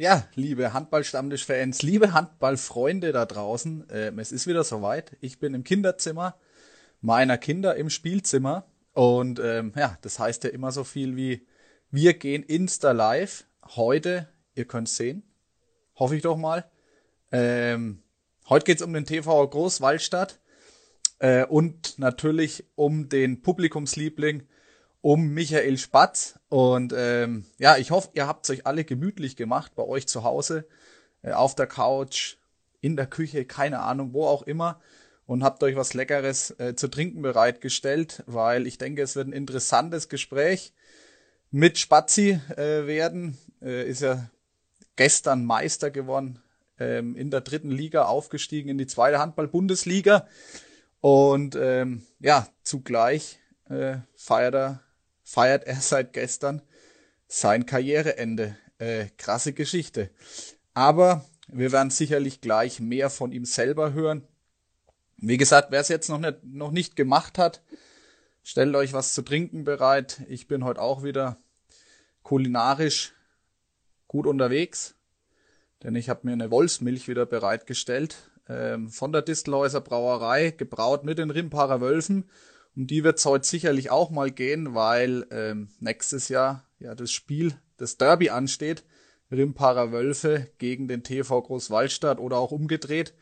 Ja, liebe Handballstammtisch-Fans, liebe Handballfreunde da draußen, ähm, es ist wieder soweit. Ich bin im Kinderzimmer meiner Kinder im Spielzimmer und ähm, ja, das heißt ja immer so viel wie wir gehen Insta live. Heute, ihr könnt sehen, hoffe ich doch mal. Ähm, heute geht's um den TV Großwaldstadt äh, und natürlich um den Publikumsliebling um Michael Spatz. Und ähm, ja, ich hoffe, ihr habt euch alle gemütlich gemacht bei euch zu Hause, äh, auf der Couch, in der Küche, keine Ahnung, wo auch immer. Und habt euch was Leckeres äh, zu trinken bereitgestellt, weil ich denke, es wird ein interessantes Gespräch mit Spazi äh, werden. Äh, ist ja gestern Meister geworden, ähm, in der dritten Liga aufgestiegen in die zweite Handball-Bundesliga. Und ähm, ja, zugleich äh, feiert er feiert er seit gestern sein Karriereende. Äh, krasse Geschichte. Aber wir werden sicherlich gleich mehr von ihm selber hören. Wie gesagt, wer es jetzt noch nicht, noch nicht gemacht hat, stellt euch was zu trinken bereit. Ich bin heute auch wieder kulinarisch gut unterwegs, denn ich habe mir eine Wolfsmilch wieder bereitgestellt ähm, von der Distelhäuser Brauerei, gebraut mit den Rimparer Wölfen um die wird es heute sicherlich auch mal gehen, weil ähm, nächstes Jahr ja das Spiel, das Derby ansteht. Rimparer Wölfe gegen den TV Großwaldstadt oder auch umgedreht.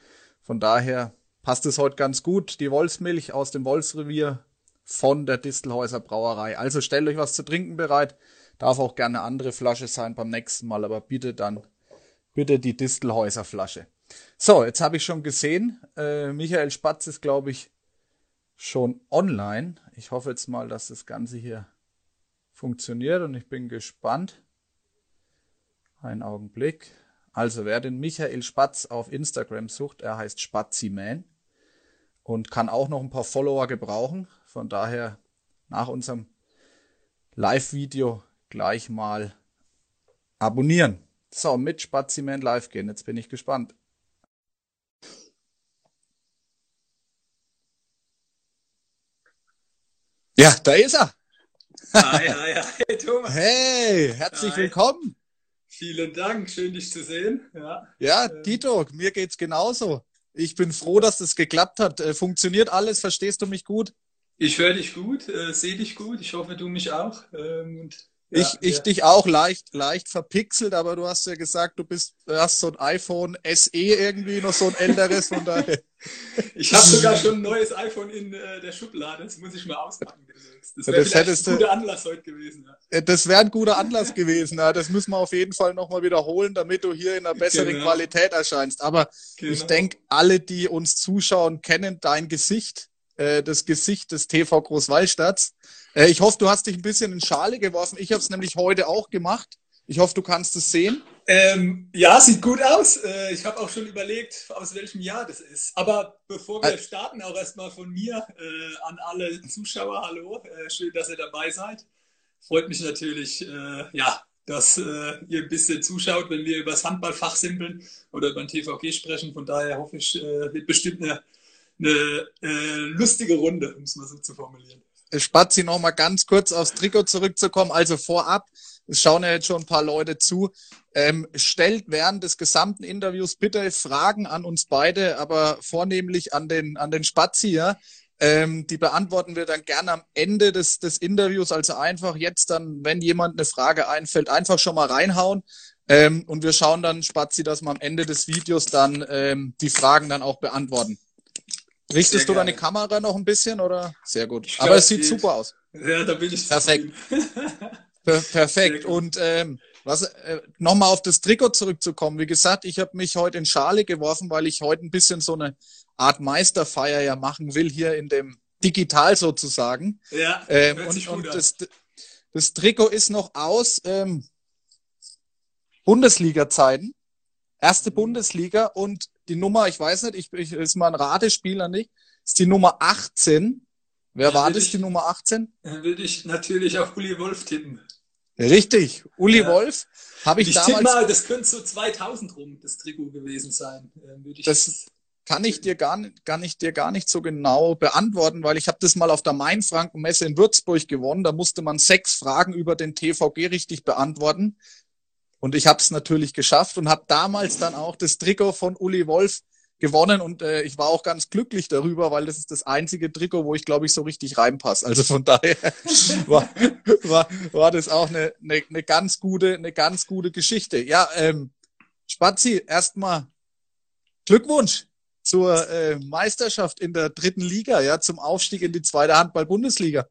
Von daher passt es heute ganz gut. Die Wolfsmilch aus dem Wolfsrevier von der Distelhäuser Brauerei. Also stellt euch was zu trinken bereit. Darf auch gerne eine andere Flasche sein beim nächsten Mal, aber bitte dann bitte die Distelhäuser Flasche. So, jetzt habe ich schon gesehen, äh, Michael Spatz ist, glaube ich, schon online. Ich hoffe jetzt mal, dass das Ganze hier funktioniert und ich bin gespannt. Ein Augenblick. Also wer den Michael Spatz auf Instagram sucht, er heißt Spatziman und kann auch noch ein paar Follower gebrauchen. Von daher nach unserem Live-Video gleich mal abonnieren. So, mit Spaziman live gehen. Jetzt bin ich gespannt. Ja, da ist er. Hi, hi, hi, Thomas. Hey, herzlich hi. willkommen. Vielen Dank, schön dich zu sehen. Ja, ja ähm. Tito, mir geht's genauso. Ich bin froh, dass das geklappt hat. Äh, funktioniert alles? Verstehst du mich gut? Ich höre dich gut, äh, sehe dich gut. Ich hoffe, du mich auch. Ähm, und ja, ich, ich ja. dich auch leicht, leicht verpixelt, aber du hast ja gesagt, du bist, hast so ein iPhone SE irgendwie, noch so ein älteres, von daher. Ich habe sogar schon ein neues iPhone in äh, der Schublade, das muss ich mal auspacken Das wäre ein guter Anlass heute gewesen. Ja. Das wäre ein guter Anlass gewesen, ja. Das müssen wir auf jeden Fall nochmal wiederholen, damit du hier in einer besseren genau. Qualität erscheinst. Aber genau. ich denke, alle, die uns zuschauen, kennen dein Gesicht, äh, das Gesicht des TV Großwallstadts. Äh, ich hoffe, du hast dich ein bisschen in Schale geworfen. Ich habe es nämlich heute auch gemacht. Ich hoffe, du kannst es sehen. Ähm, ja, sieht gut aus. Äh, ich habe auch schon überlegt, aus welchem Jahr das ist. Aber bevor wir starten, auch erstmal von mir äh, an alle Zuschauer, hallo, äh, schön, dass ihr dabei seid. Freut mich natürlich, äh, ja, dass äh, ihr ein bisschen zuschaut, wenn wir über das Handballfach simpeln oder über den TVG sprechen. Von daher hoffe ich, wird bestimmt eine, eine lustige Runde, um es mal so zu formulieren. Spazi noch mal ganz kurz aufs Trikot zurückzukommen. Also vorab, es schauen ja jetzt schon ein paar Leute zu. Ähm, stellt während des gesamten Interviews bitte Fragen an uns beide, aber vornehmlich an den, an den Spazi, ja. Ähm, die beantworten wir dann gerne am Ende des, des Interviews. Also einfach jetzt dann, wenn jemand eine Frage einfällt, einfach schon mal reinhauen. Ähm, und wir schauen dann, Spazi, dass wir am Ende des Videos dann ähm, die Fragen dann auch beantworten. Richtest du deine Kamera noch ein bisschen oder? Sehr gut. Glaub, Aber es sieht super aus. Ja, da bin ich Perfekt. Per perfekt. Und ähm, was äh, nochmal auf das Trikot zurückzukommen. Wie gesagt, ich habe mich heute in Schale geworfen, weil ich heute ein bisschen so eine Art Meisterfeier ja machen will, hier in dem Digital sozusagen. Ja, ähm, und, und das, das Trikot ist noch aus ähm, Bundesliga-Zeiten. Erste mhm. Bundesliga und die Nummer, ich weiß nicht, ich, ich ist mal ein Ratespieler nicht, ist die Nummer 18. Wer war das, ich, die Nummer 18? Dann würde ich natürlich auf Uli Wolf tippen. Richtig, Uli ja. Wolf habe ich, ich damals. mal, das könnte so 2000 rum das Trikot gewesen sein. Würde ich das kann ich dir gar nicht, kann ich dir gar nicht so genau beantworten, weil ich habe das mal auf der Mainfranken-Messe in Würzburg gewonnen. Da musste man sechs Fragen über den TVG richtig beantworten. Und ich habe es natürlich geschafft und habe damals dann auch das Trikot von Uli Wolf gewonnen und äh, ich war auch ganz glücklich darüber, weil das ist das einzige Trikot, wo ich glaube ich so richtig reinpasse. Also von daher war, war, war das auch eine, eine, eine ganz gute, eine ganz gute Geschichte. Ja, ähm, Spazi, erstmal Glückwunsch zur äh, Meisterschaft in der dritten Liga, ja, zum Aufstieg in die zweite Handball-Bundesliga.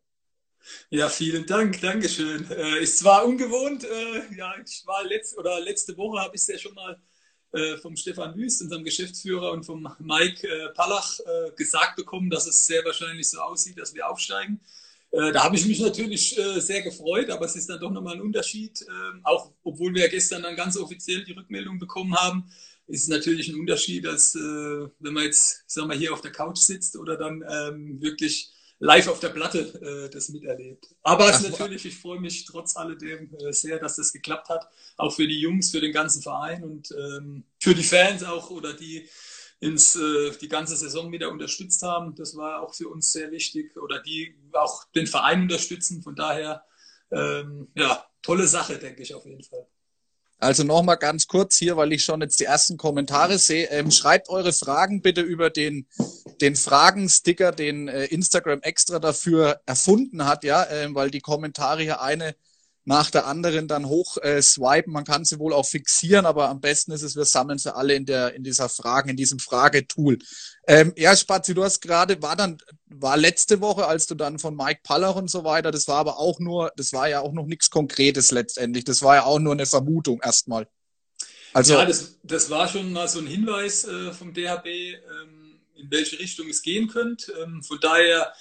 Ja, vielen Dank, Dankeschön. Äh, ist zwar ungewohnt, äh, ja, ich war letzt, oder letzte Woche habe ich es ja schon mal äh, vom Stefan Wüst, unserem Geschäftsführer, und vom Mike äh, Pallach äh, gesagt bekommen, dass es sehr wahrscheinlich so aussieht, dass wir aufsteigen. Äh, da habe ich mich natürlich sehr gefreut, aber es ist dann doch nochmal ein Unterschied. Ähm, auch obwohl wir gestern dann ganz offiziell die Rückmeldung bekommen haben, ist es natürlich ein Unterschied, als wenn man jetzt, sagen wir, hier auf der Couch sitzt oder dann ähm, wirklich live auf der Platte äh, das miterlebt. Aber es natürlich, ich freue mich trotz alledem äh, sehr, dass das geklappt hat. Auch für die Jungs, für den ganzen Verein und ähm, für die Fans auch oder die ins, äh, die ganze Saison wieder unterstützt haben. Das war auch für uns sehr wichtig oder die auch den Verein unterstützen. Von daher, ähm, ja, tolle Sache, denke ich auf jeden Fall. Also nochmal ganz kurz hier, weil ich schon jetzt die ersten Kommentare sehe. Ähm, schreibt eure Fragen bitte über den, den Fragensticker, den äh, Instagram extra dafür erfunden hat, ja, äh, weil die Kommentare hier eine nach der anderen dann hoch äh, swipen. Man kann sie wohl auch fixieren, aber am besten ist es, wir sammeln sie alle in der in dieser Fragen, in diesem Fragetool. Ähm, ja, Spazi, du hast gerade, war dann, war letzte Woche, als du dann von Mike Paller und so weiter, das war aber auch nur, das war ja auch noch nichts Konkretes letztendlich. Das war ja auch nur eine Vermutung erstmal. Also, ja, das, das war schon mal so ein Hinweis äh, vom DHB, ähm, in welche Richtung es gehen könnte. Ähm, von daher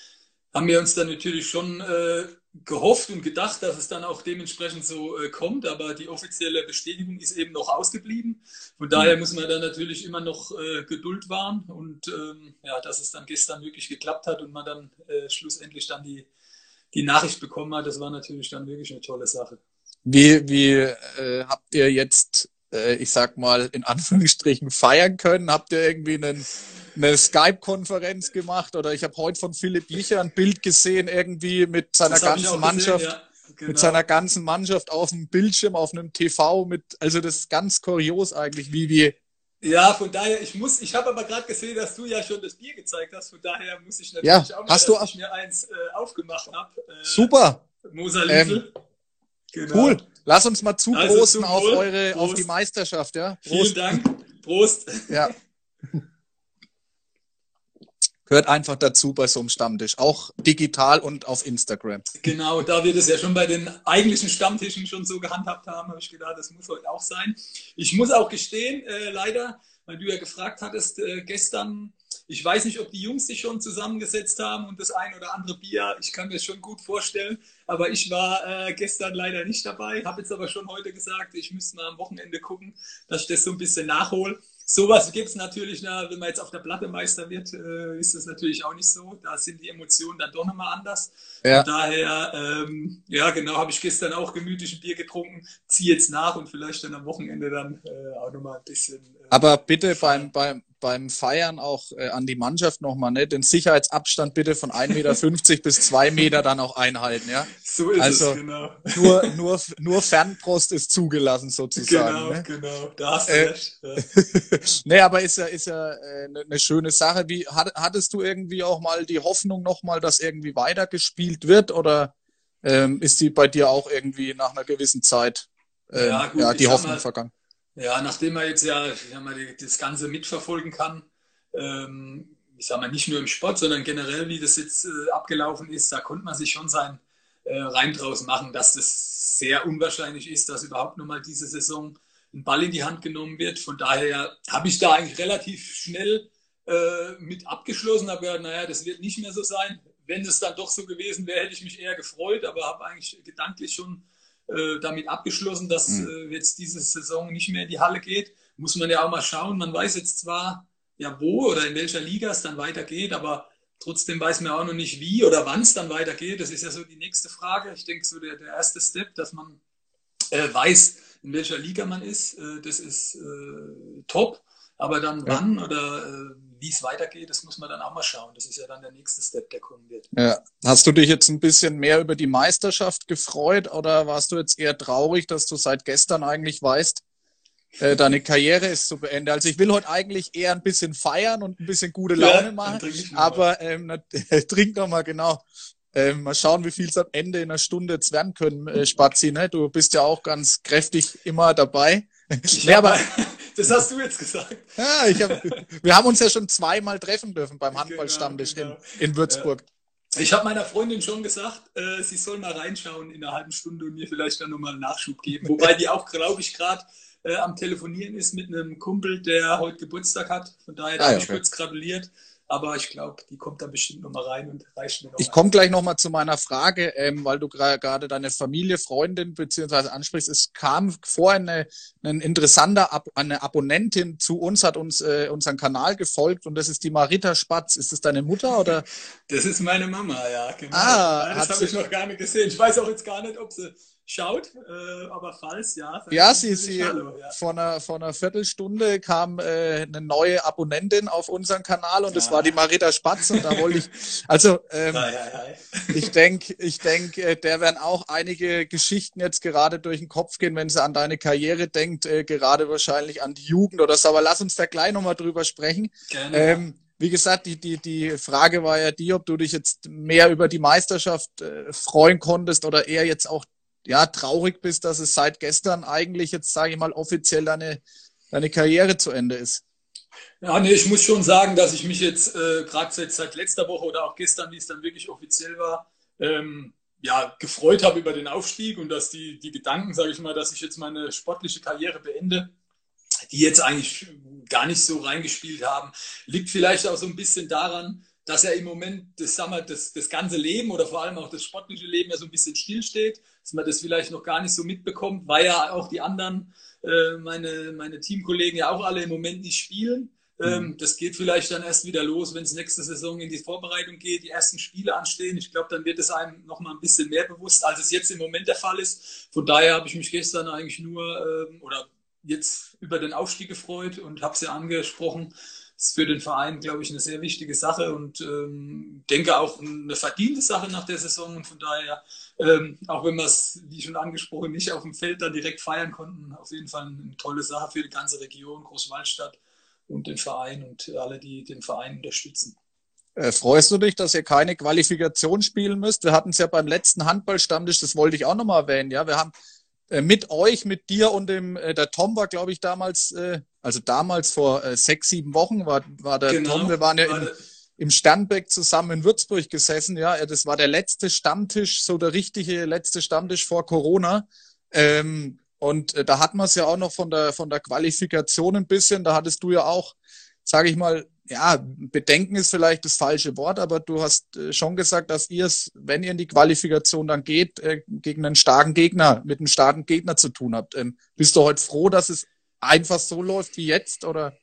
haben wir uns dann natürlich schon äh, gehofft und gedacht, dass es dann auch dementsprechend so äh, kommt, aber die offizielle Bestätigung ist eben noch ausgeblieben. Von daher mhm. muss man dann natürlich immer noch äh, Geduld wahren und ähm, ja, dass es dann gestern wirklich geklappt hat und man dann äh, schlussendlich dann die, die Nachricht bekommen hat, das war natürlich dann wirklich eine tolle Sache. Wie, wie äh, habt ihr jetzt, äh, ich sag mal, in Anführungsstrichen feiern können? Habt ihr irgendwie einen eine Skype-Konferenz gemacht oder ich habe heute von Philipp Licher ein Bild gesehen, irgendwie mit seiner ganzen Mannschaft. Gesehen, ja. Genau. Mit seiner ganzen Mannschaft auf dem Bildschirm, auf einem TV, mit, also das ist ganz kurios eigentlich, wie wir. Ja, von daher, ich muss, ich habe aber gerade gesehen, dass du ja schon das Bier gezeigt hast, von daher muss ich natürlich ja, auch mal, hast dass du ich mir eins äh, aufgemacht habe. Äh, Super. Moser ähm, genau. Cool. Lass uns mal zuprosten also auf eure, Prost. auf die Meisterschaft, ja. Prost. Vielen Dank. Prost. Ja. Gehört einfach dazu bei so einem Stammtisch, auch digital und auf Instagram. Genau, da wir das ja schon bei den eigentlichen Stammtischen schon so gehandhabt haben, habe ich gedacht, das muss heute auch sein. Ich muss auch gestehen, äh, leider, weil du ja gefragt hattest äh, gestern, ich weiß nicht, ob die Jungs sich schon zusammengesetzt haben und das ein oder andere Bier, ich kann mir das schon gut vorstellen, aber ich war äh, gestern leider nicht dabei, habe jetzt aber schon heute gesagt, ich müsste mal am Wochenende gucken, dass ich das so ein bisschen nachhole. Sowas gibt es natürlich, na, wenn man jetzt auf der Platte Meister wird, äh, ist das natürlich auch nicht so. Da sind die Emotionen dann doch nochmal anders. Ja. Von daher, ähm, ja genau, habe ich gestern auch gemütlich ein Bier getrunken, ziehe jetzt nach und vielleicht dann am Wochenende dann äh, auch nochmal ein bisschen. Äh, Aber bitte beim, beim, beim Feiern auch äh, an die Mannschaft nochmal, ne? Den Sicherheitsabstand bitte von 1,50 Meter bis 2 Meter dann auch einhalten, ja? So ist also, es, genau. Nur, nur, nur Fernprost ist zugelassen sozusagen. Genau, ne? genau. Da hast du äh, recht. Ja. nee, aber ist ja, ist ja äh, eine ne schöne Sache. Wie, hat, hattest du irgendwie auch mal die Hoffnung nochmal, dass irgendwie weitergespielt wird oder ähm, ist die bei dir auch irgendwie nach einer gewissen Zeit äh, ja, gut, ja, die Hoffnung mal, vergangen? Ja, nachdem man jetzt ja mal, das Ganze mitverfolgen kann, ähm, ich sage mal nicht nur im Sport, sondern generell, wie das jetzt äh, abgelaufen ist, da konnte man sich schon sein äh, Reim draus machen, dass das sehr unwahrscheinlich ist, dass überhaupt nochmal diese Saison ein Ball in die Hand genommen wird. Von daher habe ich da eigentlich relativ schnell äh, mit abgeschlossen, habe gesagt, naja, das wird nicht mehr so sein. Wenn es dann doch so gewesen wäre, hätte ich mich eher gefreut, aber habe eigentlich gedanklich schon äh, damit abgeschlossen, dass mhm. äh, jetzt diese Saison nicht mehr in die Halle geht. Muss man ja auch mal schauen. Man weiß jetzt zwar, ja, wo oder in welcher Liga es dann weitergeht, aber trotzdem weiß man auch noch nicht, wie oder wann es dann weitergeht. Das ist ja so die nächste Frage. Ich denke, so der, der erste Step, dass man äh, weiß, in welcher Liga man ist, äh, das ist äh, top. Aber dann ja. wann oder wie es weitergeht, das muss man dann auch mal schauen. Das ist ja dann der nächste Step, der kommen wird. Ja. Hast du dich jetzt ein bisschen mehr über die Meisterschaft gefreut oder warst du jetzt eher traurig, dass du seit gestern eigentlich weißt, äh, deine Karriere ist zu Ende. Also ich will heute eigentlich eher ein bisschen feiern und ein bisschen gute Laune ja, machen, aber ähm, trink doch mal genau. Ähm, mal schauen, wie viel es am Ende in einer Stunde jetzt werden können, äh, Spazi. Ne? Du bist ja auch ganz kräftig immer dabei. Ja, aber das hast du jetzt gesagt. Ja, ich hab, wir haben uns ja schon zweimal treffen dürfen beim Handballstammtisch genau, genau. In, in Würzburg. Ich habe meiner Freundin schon gesagt, äh, sie soll mal reinschauen in einer halben Stunde und mir vielleicht dann nochmal einen Nachschub geben. Wobei die auch, glaube ich, gerade äh, am Telefonieren ist mit einem Kumpel, der heute Geburtstag hat. Von daher ah, habe ich kurz gratuliert. Aber ich glaube, die kommt da bestimmt nochmal rein und reicht mir noch. Ich komme gleich nochmal zu meiner Frage, ähm, weil du gerade deine Familie, Freundin beziehungsweise ansprichst. Es kam vorhin eine, ein interessanter Ab eine Abonnentin zu uns, hat uns äh, unseren Kanal gefolgt und das ist die Marita Spatz. Ist das deine Mutter oder? Das ist meine Mama, ja, genau. Ah, das habe ich noch gar nicht gesehen. Ich weiß auch jetzt gar nicht, ob sie schaut, äh, aber falls, ja. Ja, sie, sie Hallo, ja. Vor, einer, vor einer Viertelstunde kam äh, eine neue Abonnentin auf unseren Kanal und ja. das war die Marita Spatz und da wollte ich, also ähm, hi, hi, hi. ich denke, ich denk, äh, der werden auch einige Geschichten jetzt gerade durch den Kopf gehen, wenn sie an deine Karriere denkt, äh, gerade wahrscheinlich an die Jugend oder so, aber lass uns da gleich nochmal drüber sprechen. Gerne. Ähm, wie gesagt, die, die, die Frage war ja die, ob du dich jetzt mehr über die Meisterschaft äh, freuen konntest oder eher jetzt auch ja, traurig bist, dass es seit gestern eigentlich jetzt, sage ich mal, offiziell deine, deine Karriere zu Ende ist. Ja, nee, ich muss schon sagen, dass ich mich jetzt äh, gerade seit, seit letzter Woche oder auch gestern, wie es dann wirklich offiziell war, ähm, ja, gefreut habe über den Aufstieg und dass die, die Gedanken, sage ich mal, dass ich jetzt meine sportliche Karriere beende, die jetzt eigentlich gar nicht so reingespielt haben, liegt vielleicht auch so ein bisschen daran, dass ja im Moment das, sagen wir, das, das ganze Leben oder vor allem auch das sportliche Leben ja so ein bisschen stillsteht, dass man das vielleicht noch gar nicht so mitbekommt, weil ja auch die anderen, äh, meine, meine Teamkollegen ja auch alle im Moment nicht spielen. Ähm, mhm. Das geht vielleicht dann erst wieder los, wenn es nächste Saison in die Vorbereitung geht, die ersten Spiele anstehen. Ich glaube, dann wird es einem noch mal ein bisschen mehr bewusst, als es jetzt im Moment der Fall ist. Von daher habe ich mich gestern eigentlich nur ähm, oder jetzt über den Aufstieg gefreut und habe es ja angesprochen ist für den Verein, glaube ich, eine sehr wichtige Sache und ähm, denke auch eine verdiente Sache nach der Saison. Und von daher, ähm, auch wenn wir es, wie schon angesprochen, nicht auf dem Feld dann direkt feiern konnten, auf jeden Fall eine tolle Sache für die ganze Region, Großwaldstadt und den Verein und alle, die den Verein unterstützen. Äh, freust du dich, dass ihr keine Qualifikation spielen müsst? Wir hatten es ja beim letzten Handballstammtisch, das wollte ich auch nochmal erwähnen. Ja, wir haben äh, mit euch, mit dir und dem, äh, der Tom war, glaube ich, damals, äh, also damals vor äh, sechs, sieben Wochen war, war der genau, Tom, wir waren ja im, im Sternbeck zusammen in Würzburg gesessen, ja, das war der letzte Stammtisch, so der richtige letzte Stammtisch vor Corona. Ähm, und äh, da hatten wir es ja auch noch von der, von der Qualifikation ein bisschen, da hattest du ja auch, sage ich mal, ja, Bedenken ist vielleicht das falsche Wort, aber du hast äh, schon gesagt, dass ihr es, wenn ihr in die Qualifikation dann geht, äh, gegen einen starken Gegner, mit einem starken Gegner zu tun habt. Ähm, bist du heute froh, dass es einfach so läuft wie jetzt, oder?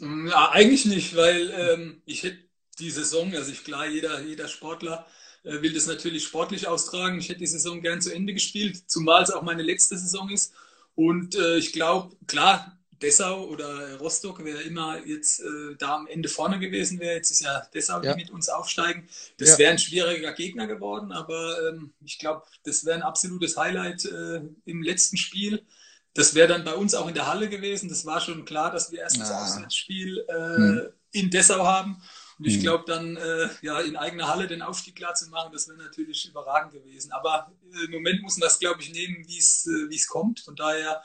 Ja, eigentlich nicht, weil ähm, ich hätte die Saison, also ich klar, jeder, jeder Sportler äh, will das natürlich sportlich austragen. Ich hätte die Saison gern zu Ende gespielt, zumal es auch meine letzte Saison ist. Und äh, ich glaube, klar, Dessau oder Rostock, wer immer jetzt äh, da am Ende vorne gewesen wäre, jetzt ist ja Dessau, die mit uns aufsteigen. Das ja. wäre ein schwieriger Gegner geworden, aber ähm, ich glaube, das wäre ein absolutes Highlight äh, im letzten Spiel. Das wäre dann bei uns auch in der Halle gewesen. Das war schon klar, dass wir erst das ja. Auswärtsspiel äh, hm. in Dessau haben. Und ich hm. glaube, dann äh, ja, in eigener Halle den Aufstieg klar zu machen, das wäre natürlich überragend gewesen. Aber äh, im Moment muss man das, glaube ich, nehmen, wie äh, es kommt. Von daher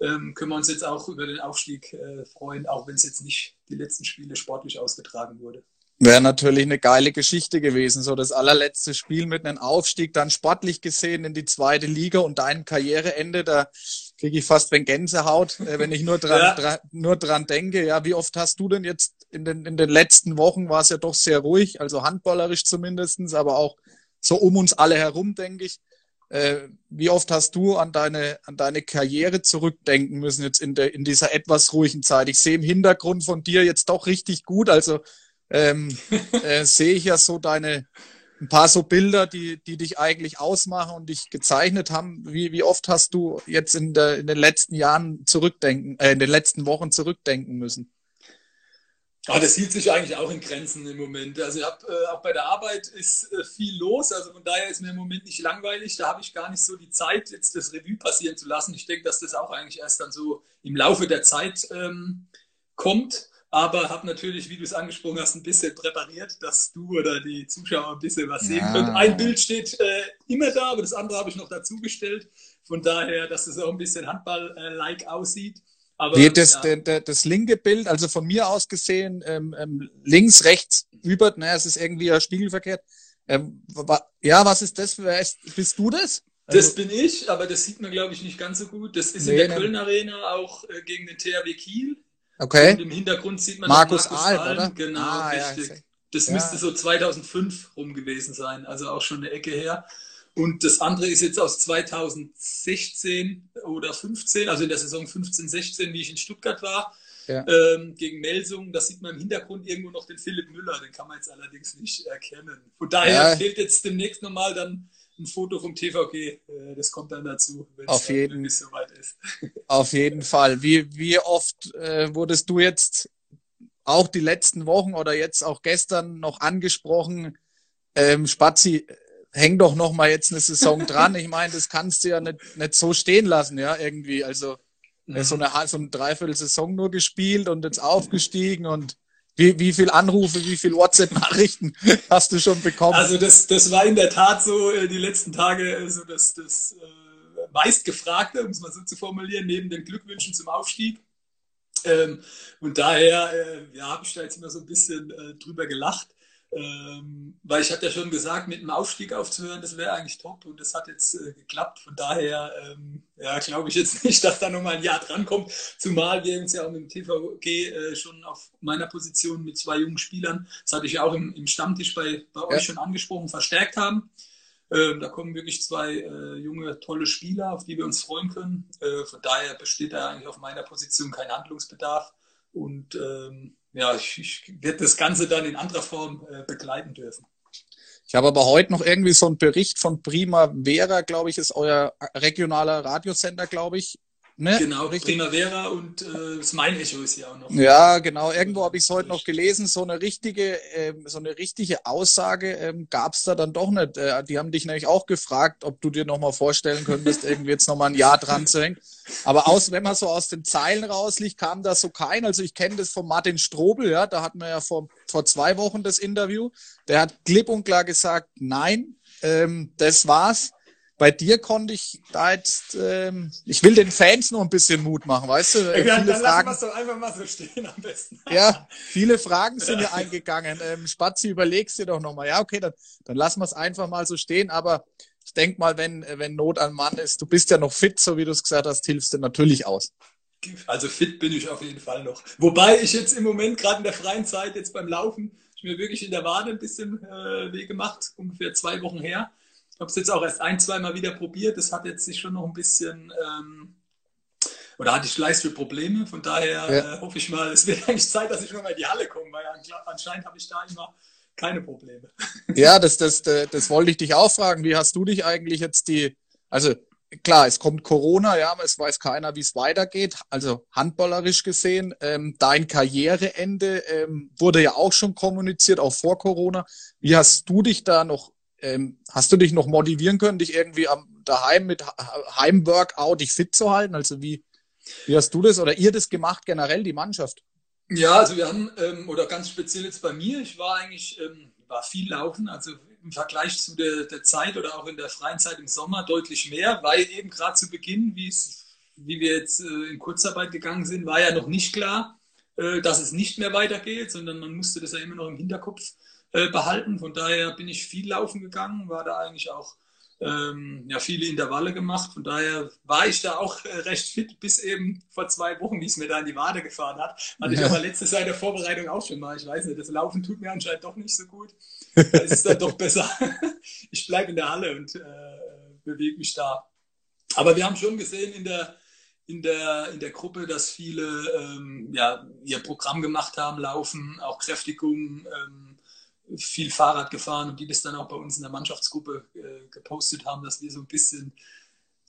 ähm, können wir uns jetzt auch über den Aufstieg äh, freuen, auch wenn es jetzt nicht die letzten Spiele sportlich ausgetragen wurde. Wäre natürlich eine geile Geschichte gewesen, so das allerletzte Spiel mit einem Aufstieg, dann sportlich gesehen in die zweite Liga und dein Karriereende, da kriege ich fast wenn Gänsehaut, äh, wenn ich nur dran, ja. dran, nur dran denke. Ja, wie oft hast du denn jetzt in den, in den letzten Wochen war es ja doch sehr ruhig, also handballerisch zumindestens, aber auch so um uns alle herum, denke ich. Äh, wie oft hast du an deine, an deine Karriere zurückdenken müssen jetzt in, der, in dieser etwas ruhigen Zeit? Ich sehe im Hintergrund von dir jetzt doch richtig gut. Also ähm, äh, sehe ich ja so deine, ein paar so Bilder, die, die dich eigentlich ausmachen und dich gezeichnet haben. Wie, wie oft hast du jetzt in, der, in den letzten Jahren zurückdenken, äh, in den letzten Wochen zurückdenken müssen? Ah, das hielt sich eigentlich auch in Grenzen im Moment. Also ich hab, äh, auch bei der Arbeit ist äh, viel los. Also von daher ist mir im Moment nicht langweilig. Da habe ich gar nicht so die Zeit, jetzt das Revue passieren zu lassen. Ich denke, dass das auch eigentlich erst dann so im Laufe der Zeit ähm, kommt. Aber habe natürlich, wie du es angesprochen hast, ein bisschen präpariert, dass du oder die Zuschauer ein bisschen was sehen ja. können. Ein Bild steht äh, immer da, aber das andere habe ich noch dazugestellt. Von daher, dass es auch ein bisschen Handball-like aussieht. Aber, Wie das, ja. der, das linke Bild, also von mir aus gesehen, ähm, ähm, links, rechts, über, naja, es ist irgendwie ja spiegelverkehrt. Ähm, ja, was ist das? Für, bist du das? Also, das bin ich, aber das sieht man, glaube ich, nicht ganz so gut. Das ist nee, in der. Köln Arena auch äh, gegen den THW Kiel. Okay. Und im Hintergrund sieht man Markus, Markus Ahl, oder? Genau, ah, richtig. Ja, das ja. müsste so 2005 rum gewesen sein, also auch schon eine Ecke her. Und das andere ist jetzt aus 2016 oder 15, also in der Saison 15, 16, wie ich in Stuttgart war, ja. ähm, gegen Melsung. Da sieht man im Hintergrund irgendwo noch den Philipp Müller, den kann man jetzt allerdings nicht erkennen. Von daher ja. fehlt jetzt demnächst nochmal dann ein Foto vom TVG. Äh, das kommt dann dazu, wenn es jeden, soweit ist. Auf jeden Fall. Wie, wie oft äh, wurdest du jetzt auch die letzten Wochen oder jetzt auch gestern noch angesprochen, ähm, Spazi, häng doch noch mal jetzt eine Saison dran. Ich meine, das kannst du ja nicht, nicht so stehen lassen, ja, irgendwie. Also mhm. so eine so eine Dreiviertel-Saison nur gespielt und jetzt aufgestiegen und wie, wie viel Anrufe, wie viel WhatsApp-Nachrichten hast du schon bekommen? Also das, das war in der Tat so äh, die letzten Tage äh, so das, das äh, meistgefragte, um es mal so zu formulieren, neben den Glückwünschen zum Aufstieg. Ähm, und daher äh, ja, habe ich da jetzt immer so ein bisschen äh, drüber gelacht. Ähm, weil ich hatte ja schon gesagt, mit dem Aufstieg aufzuhören, das wäre eigentlich top und das hat jetzt äh, geklappt. Von daher ähm, ja, glaube ich jetzt nicht, dass da nochmal ein Jahr drankommt. Zumal wir uns ja auch mit dem TVG äh, schon auf meiner Position mit zwei jungen Spielern, das hatte ich ja auch im, im Stammtisch bei, bei ja. euch schon angesprochen, verstärkt haben. Ähm, da kommen wirklich zwei äh, junge, tolle Spieler, auf die wir uns freuen können. Äh, von daher besteht da eigentlich auf meiner Position kein Handlungsbedarf. Und ähm, ja, ich, ich werde das Ganze dann in anderer Form äh, begleiten dürfen. Ich habe aber heute noch irgendwie so einen Bericht von Prima Vera, glaube ich, ist euer regionaler Radiosender, glaube ich, Ne? Genau, Richtig. Primavera und äh, das Mein Echo ist ja auch noch. Ja, genau. Irgendwo habe ich es heute noch gelesen. So eine richtige, ähm, so eine richtige Aussage ähm, gab es da dann doch nicht. Äh, die haben dich nämlich auch gefragt, ob du dir nochmal vorstellen könntest, irgendwie jetzt nochmal ein Jahr dran zu hängen. Aber aus, wenn man so aus den Zeilen rausliegt, kam da so kein. Also ich kenne das von Martin Strobel, ja, da hatten wir ja vor, vor zwei Wochen das Interview. Der hat klipp und klar gesagt, nein, ähm, das war's bei dir konnte ich da jetzt, ähm, ich will den Fans noch ein bisschen Mut machen, weißt du? Ja, viele dann Fragen, lassen wir doch einfach mal so stehen am besten. ja, viele Fragen sind ja eingegangen. Ähm, Spazi, überlegst dir doch nochmal. Ja, okay, dann, dann lassen wir es einfach mal so stehen. Aber ich denke mal, wenn, wenn Not an Mann ist, du bist ja noch fit, so wie du es gesagt hast, hilfst du natürlich aus. Also fit bin ich auf jeden Fall noch. Wobei ich jetzt im Moment gerade in der freien Zeit jetzt beim Laufen, ich mir wirklich in der Wade ein bisschen äh, weh gemacht, ungefähr zwei Wochen her. Ich habe es jetzt auch erst ein, zwei Mal wieder probiert. Das hat jetzt sich schon noch ein bisschen, ähm, oder hatte ich leiste Probleme. Von daher ja. äh, hoffe ich mal, es wird eigentlich Zeit, dass ich nochmal in die Halle komme, weil anscheinend habe ich da immer keine Probleme. Ja, das, das, das, das wollte ich dich auch fragen. Wie hast du dich eigentlich jetzt die, also klar, es kommt Corona, ja, aber es weiß keiner, wie es weitergeht. Also handballerisch gesehen, ähm, dein Karriereende ähm, wurde ja auch schon kommuniziert, auch vor Corona. Wie hast du dich da noch ähm, hast du dich noch motivieren können, dich irgendwie am, daheim mit Heimworkout dich fit zu halten? Also wie, wie hast du das oder ihr das gemacht, generell die Mannschaft? Ja, also wir haben, ähm, oder ganz speziell jetzt bei mir, ich war eigentlich, ähm, war viel laufen, also im Vergleich zu der, der Zeit oder auch in der freien Zeit im Sommer deutlich mehr, weil eben gerade zu Beginn, wie es, wie wir jetzt äh, in Kurzarbeit gegangen sind, war ja noch nicht klar, äh, dass es nicht mehr weitergeht, sondern man musste das ja immer noch im Hinterkopf äh, behalten. Von daher bin ich viel laufen gegangen, war da eigentlich auch ähm, ja, viele Intervalle gemacht. Von daher war ich da auch äh, recht fit, bis eben vor zwei Wochen, wie es mir da in die Wade gefahren hat. Hatte ja. ich aber letztes Jahr in der Vorbereitung auch schon mal. Ich weiß nicht, das Laufen tut mir anscheinend doch nicht so gut. Da ist es dann doch besser. ich bleibe in der Halle und äh, bewege mich da. Aber wir haben schon gesehen in der, in der, in der Gruppe, dass viele ähm, ja, ihr Programm gemacht haben, Laufen, auch Kräftigung, ähm, viel Fahrrad gefahren und die das dann auch bei uns in der Mannschaftsgruppe äh, gepostet haben, dass wir so ein bisschen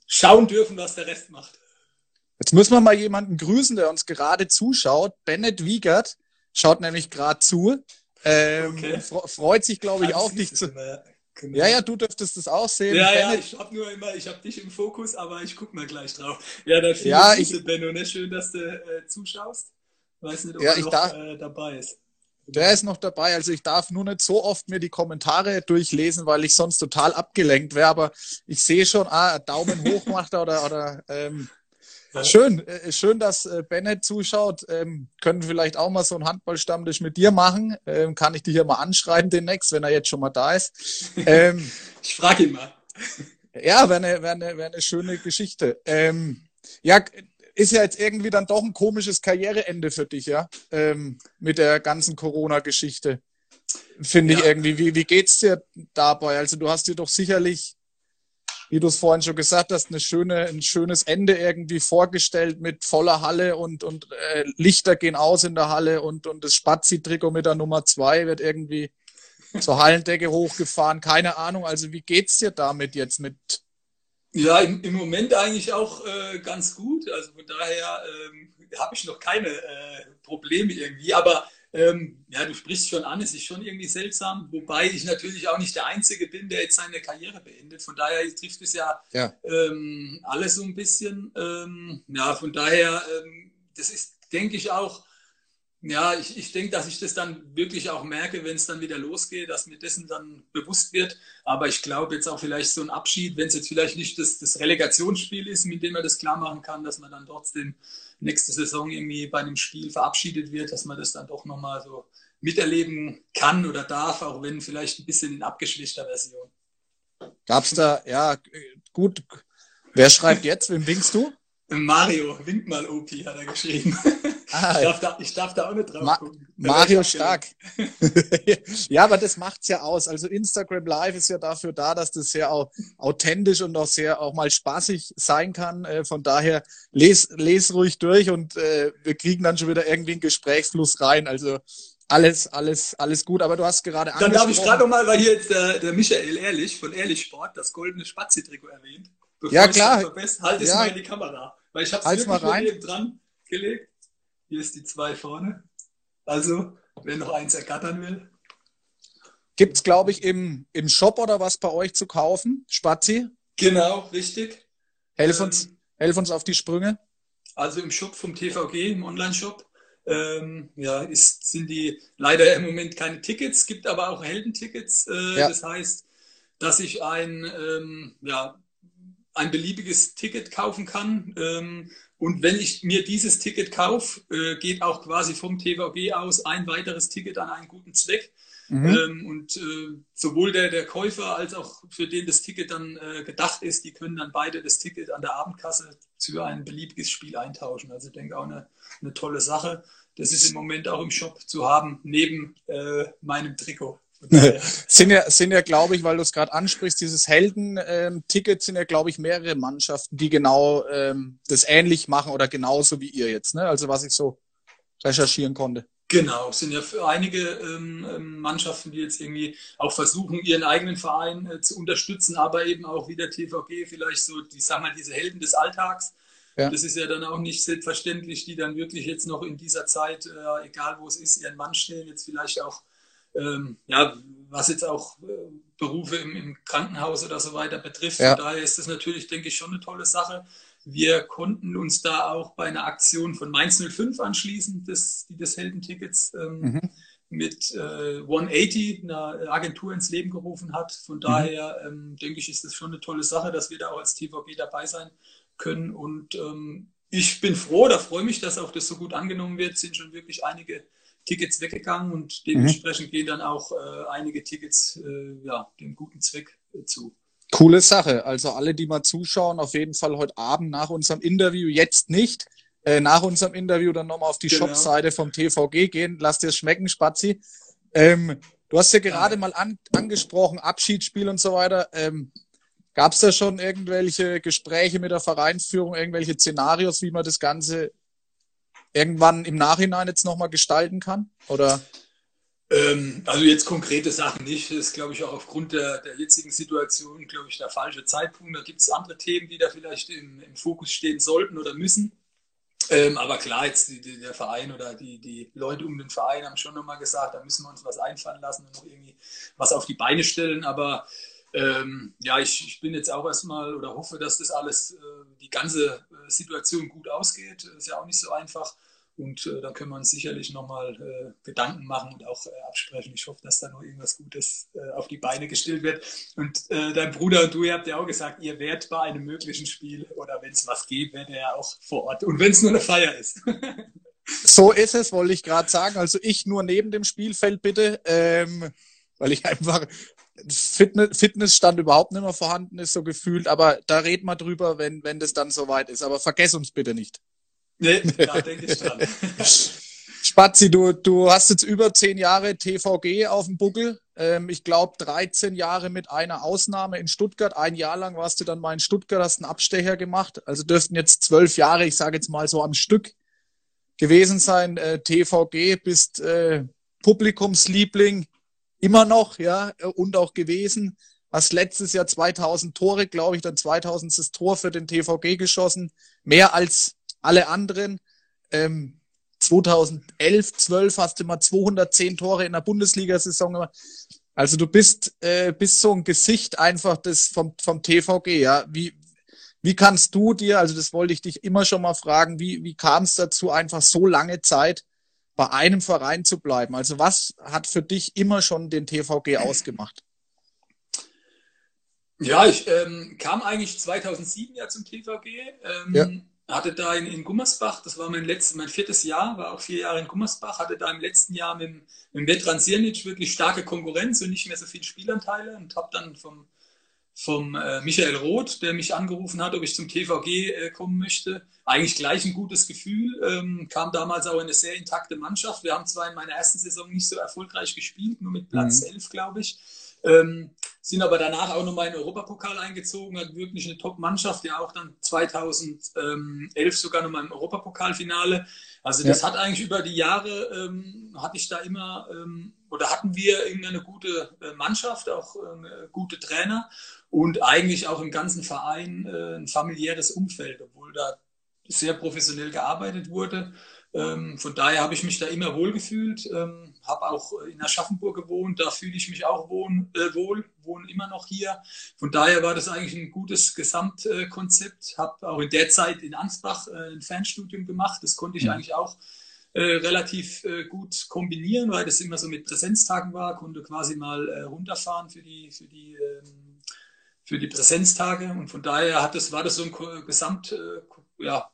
schauen dürfen, was der Rest macht. Jetzt müssen wir mal jemanden grüßen, der uns gerade zuschaut. Bennett Wiegert schaut nämlich gerade zu. Ähm, okay. Freut sich, glaube ich, auch, dich zu. Immer, genau. Ja, ja, du dürftest das auch sehen. Ja, Bennett. ja, ich habe nur immer, ich habe dich im Fokus, aber ich gucke mal gleich drauf. Ja, dann viele ja, Grüße, ich, Benno, ne? Schön, dass du äh, zuschaust. Weiß nicht, ob ja, er noch darf, äh, dabei ist. Der ist noch dabei. Also ich darf nur nicht so oft mir die Kommentare durchlesen, weil ich sonst total abgelenkt wäre. Aber ich sehe schon, ah, Daumen hoch macht er oder, oder ähm, Schön, äh, schön, dass äh, Bennett zuschaut. Ähm, können vielleicht auch mal so einen Handballstammtisch mit dir machen. Ähm, kann ich dich hier mal anschreiben demnächst, wenn er jetzt schon mal da ist. Ähm, ich frage ihn mal. Ja, wäre eine, wär eine, wär eine schöne Geschichte. Ähm, ja, ist ja jetzt irgendwie dann doch ein komisches Karriereende für dich, ja, ähm, mit der ganzen Corona-Geschichte. Finde ja. ich irgendwie. Wie, wie geht's dir dabei? Also du hast dir doch sicherlich, wie du es vorhin schon gesagt hast, eine schöne, ein schönes Ende irgendwie vorgestellt mit voller Halle und, und äh, Lichter gehen aus in der Halle und, und das Spazi-Trikot mit der Nummer zwei wird irgendwie zur Hallendecke hochgefahren. Keine Ahnung. Also wie geht's dir damit jetzt mit ja, im, im Moment eigentlich auch äh, ganz gut. Also von daher ähm, habe ich noch keine äh, Probleme irgendwie. Aber ähm, ja, du sprichst schon an, es ist schon irgendwie seltsam. Wobei ich natürlich auch nicht der Einzige bin, der jetzt seine Karriere beendet. Von daher trifft es ja, ja. Ähm, alles so ein bisschen. Ähm, ja, von daher, ähm, das ist, denke ich, auch ja, ich, ich denke, dass ich das dann wirklich auch merke, wenn es dann wieder losgeht, dass mir dessen dann bewusst wird. Aber ich glaube jetzt auch vielleicht so ein Abschied, wenn es jetzt vielleicht nicht das, das Relegationsspiel ist, mit dem man das klar machen kann, dass man dann trotzdem nächste Saison irgendwie bei einem Spiel verabschiedet wird, dass man das dann doch nochmal so miterleben kann oder darf, auch wenn vielleicht ein bisschen in abgeschwächter Version. Gab es da, ja, gut. Wer schreibt jetzt? Wem winkst du? Mario, wink mal, Opi, hat er geschrieben. Ah, ich, darf da, ich darf da auch nicht drauf Ma gucken. Mario Stark. ja, aber das macht's ja aus. Also Instagram Live ist ja dafür da, dass das sehr auch authentisch und auch sehr auch mal spaßig sein kann. Äh, von daher les, les ruhig durch und äh, wir kriegen dann schon wieder irgendwie einen Gesprächsfluss rein. Also alles, alles, alles gut. Aber du hast gerade Dann darf ich gerade nochmal, weil hier jetzt der, der Michael Ehrlich von Ehrlich Sport das goldene Spazi-Trikot erwähnt. ja, klar. Halt es ja. mal in die Kamera. Weil ich habe es wirklich mal rein. dran gelegt. Hier ist die zwei vorne. Also, wer noch eins ergattern will. Gibt es, glaube ich, im, im Shop oder was bei euch zu kaufen? Spazi? Genau, richtig. Helf uns, ähm, helf uns auf die Sprünge. Also im Shop vom TVG, im Online-Shop. Ähm, ja, ist, sind die leider im Moment keine Tickets, gibt aber auch Heldentickets. Äh, ja. Das heißt, dass ich ein, ähm, ja, ein beliebiges Ticket kaufen kann. Ähm, und wenn ich mir dieses Ticket kaufe, äh, geht auch quasi vom TVG aus ein weiteres Ticket an einen guten Zweck. Mhm. Ähm, und äh, sowohl der, der Käufer als auch für den das Ticket dann äh, gedacht ist, die können dann beide das Ticket an der Abendkasse für ein beliebiges Spiel eintauschen. Also ich denke auch eine, eine tolle Sache. Das ist im Moment auch im Shop zu haben, neben äh, meinem Trikot. sind ja, sind ja glaube ich, weil du es gerade ansprichst, dieses Helden-Ticket sind ja, glaube ich, mehrere Mannschaften, die genau ähm, das ähnlich machen oder genauso wie ihr jetzt. Ne? Also was ich so recherchieren konnte. Genau, es sind ja für einige ähm, ähm, Mannschaften, die jetzt irgendwie auch versuchen, ihren eigenen Verein äh, zu unterstützen, aber eben auch wie der TVG vielleicht so, die sagen mal, diese Helden des Alltags. Ja. Das ist ja dann auch nicht selbstverständlich, die dann wirklich jetzt noch in dieser Zeit, äh, egal wo es ist, ihren Mann stellen, jetzt vielleicht auch ähm, ja, was jetzt auch äh, Berufe im, im, Krankenhaus oder so weiter betrifft. Ja. Von daher ist das natürlich, denke ich, schon eine tolle Sache. Wir konnten uns da auch bei einer Aktion von Mainz 05 anschließen, das, die des Heldentickets ähm, mhm. mit äh, 180, einer Agentur ins Leben gerufen hat. Von mhm. daher ähm, denke ich, ist das schon eine tolle Sache, dass wir da auch als TVG dabei sein können. Und ähm, ich bin froh, da freue mich, dass auch das so gut angenommen wird. Es sind schon wirklich einige Tickets weggegangen und mhm. dementsprechend mhm. gehen dann auch äh, einige Tickets äh, ja, dem guten Zweck äh, zu. Coole Sache. Also alle, die mal zuschauen, auf jeden Fall heute Abend nach unserem Interview, jetzt nicht, äh, nach unserem Interview dann nochmal auf die genau. Shop-Seite vom TVG gehen. Lass dir es schmecken, Spazi. Ähm, du hast ja gerade ja. mal an, angesprochen, Abschiedsspiel und so weiter. Ähm, Gab es da schon irgendwelche Gespräche mit der Vereinsführung, irgendwelche Szenarios, wie man das Ganze irgendwann im Nachhinein jetzt nochmal gestalten kann? Oder? Ähm, also jetzt konkrete Sachen nicht. Das ist, glaube ich, auch aufgrund der, der jetzigen Situation, glaube ich, der falsche Zeitpunkt. Da gibt es andere Themen, die da vielleicht im, im, Fokus stehen sollten oder müssen. Ähm, aber klar, jetzt die, die, der Verein oder die, die Leute um den Verein haben schon nochmal gesagt, da müssen wir uns was einfallen lassen und noch irgendwie was auf die Beine stellen. Aber ähm, ja, ich, ich, bin jetzt auch erstmal oder hoffe, dass das alles, äh, die ganze äh, Situation gut ausgeht. Ist ja auch nicht so einfach. Und äh, da können wir uns sicherlich nochmal äh, Gedanken machen und auch äh, absprechen. Ich hoffe, dass da noch irgendwas Gutes äh, auf die Beine gestellt wird. Und äh, dein Bruder und du, ihr habt ja auch gesagt, ihr wärt bei einem möglichen Spiel oder wenn es was gibt, wäre er ja auch vor Ort. Und wenn es nur eine Feier ist. so ist es, wollte ich gerade sagen. Also ich nur neben dem Spielfeld bitte, ähm, weil ich einfach Fitness, Fitnessstand überhaupt nicht mehr vorhanden ist, so gefühlt. Aber da reden wir drüber, wenn, wenn das dann soweit ist. Aber vergess uns bitte nicht. Nee, da denke ich dran. Spazi, du, du hast jetzt über zehn Jahre TVG auf dem Buckel. Ähm, ich glaube 13 Jahre mit einer Ausnahme in Stuttgart. Ein Jahr lang warst du dann mal in Stuttgart, hast einen Abstecher gemacht. Also dürften jetzt zwölf Jahre, ich sage jetzt mal so am Stück gewesen sein. Äh, TVG bist äh, Publikumsliebling immer noch, ja, und auch gewesen. Hast letztes Jahr 2000 Tore, glaube ich, dann 2000 Tor für den TVG geschossen. Mehr als alle anderen. Ähm, 2011, 12 hast du mal 210 Tore in der Bundesliga-Saison gemacht. Also du bist, äh, bist so ein Gesicht einfach des, vom, vom TVG, ja. Wie, wie kannst du dir, also das wollte ich dich immer schon mal fragen, wie, wie kam es dazu, einfach so lange Zeit bei einem Verein zu bleiben? Also was hat für dich immer schon den TVG ausgemacht? Ja, ich ähm, kam eigentlich 2007 ja zum TVG. Ähm, ja hatte da in, in Gummersbach, das war mein letztes, mein viertes Jahr, war auch vier Jahre in Gummersbach, hatte da im letzten Jahr mit, mit Vetran Sirnic wirklich starke Konkurrenz und nicht mehr so viele Spielanteile und habe dann vom, vom äh, Michael Roth, der mich angerufen hat, ob ich zum TVG äh, kommen möchte. Eigentlich gleich ein gutes Gefühl, ähm, kam damals auch eine sehr intakte Mannschaft. Wir haben zwar in meiner ersten Saison nicht so erfolgreich gespielt, nur mit Platz mhm. 11, glaube ich. Ähm, sind aber danach auch nochmal in den Europapokal eingezogen, hat wirklich eine Top-Mannschaft, ja auch dann 2011 sogar nochmal im Europapokalfinale. Also das ja. hat eigentlich über die Jahre, ähm, hatte ich da immer, ähm, oder hatten wir irgendeine gute äh, Mannschaft, auch äh, gute Trainer und eigentlich auch im ganzen Verein äh, ein familiäres Umfeld, obwohl da sehr professionell gearbeitet wurde. Ähm, von daher habe ich mich da immer wohl gefühlt, ähm, habe auch in Aschaffenburg gewohnt, da fühle ich mich auch wohn, äh, wohl, wohne immer noch hier. Von daher war das eigentlich ein gutes Gesamtkonzept. Habe auch in der Zeit in Ansbach äh, ein Fernstudium gemacht, das konnte ich mhm. eigentlich auch äh, relativ äh, gut kombinieren, weil das immer so mit Präsenztagen war, konnte quasi mal äh, runterfahren für die, für die ähm, für die Präsenztage und von daher hat das, war das so ein Gesamt, äh, ja,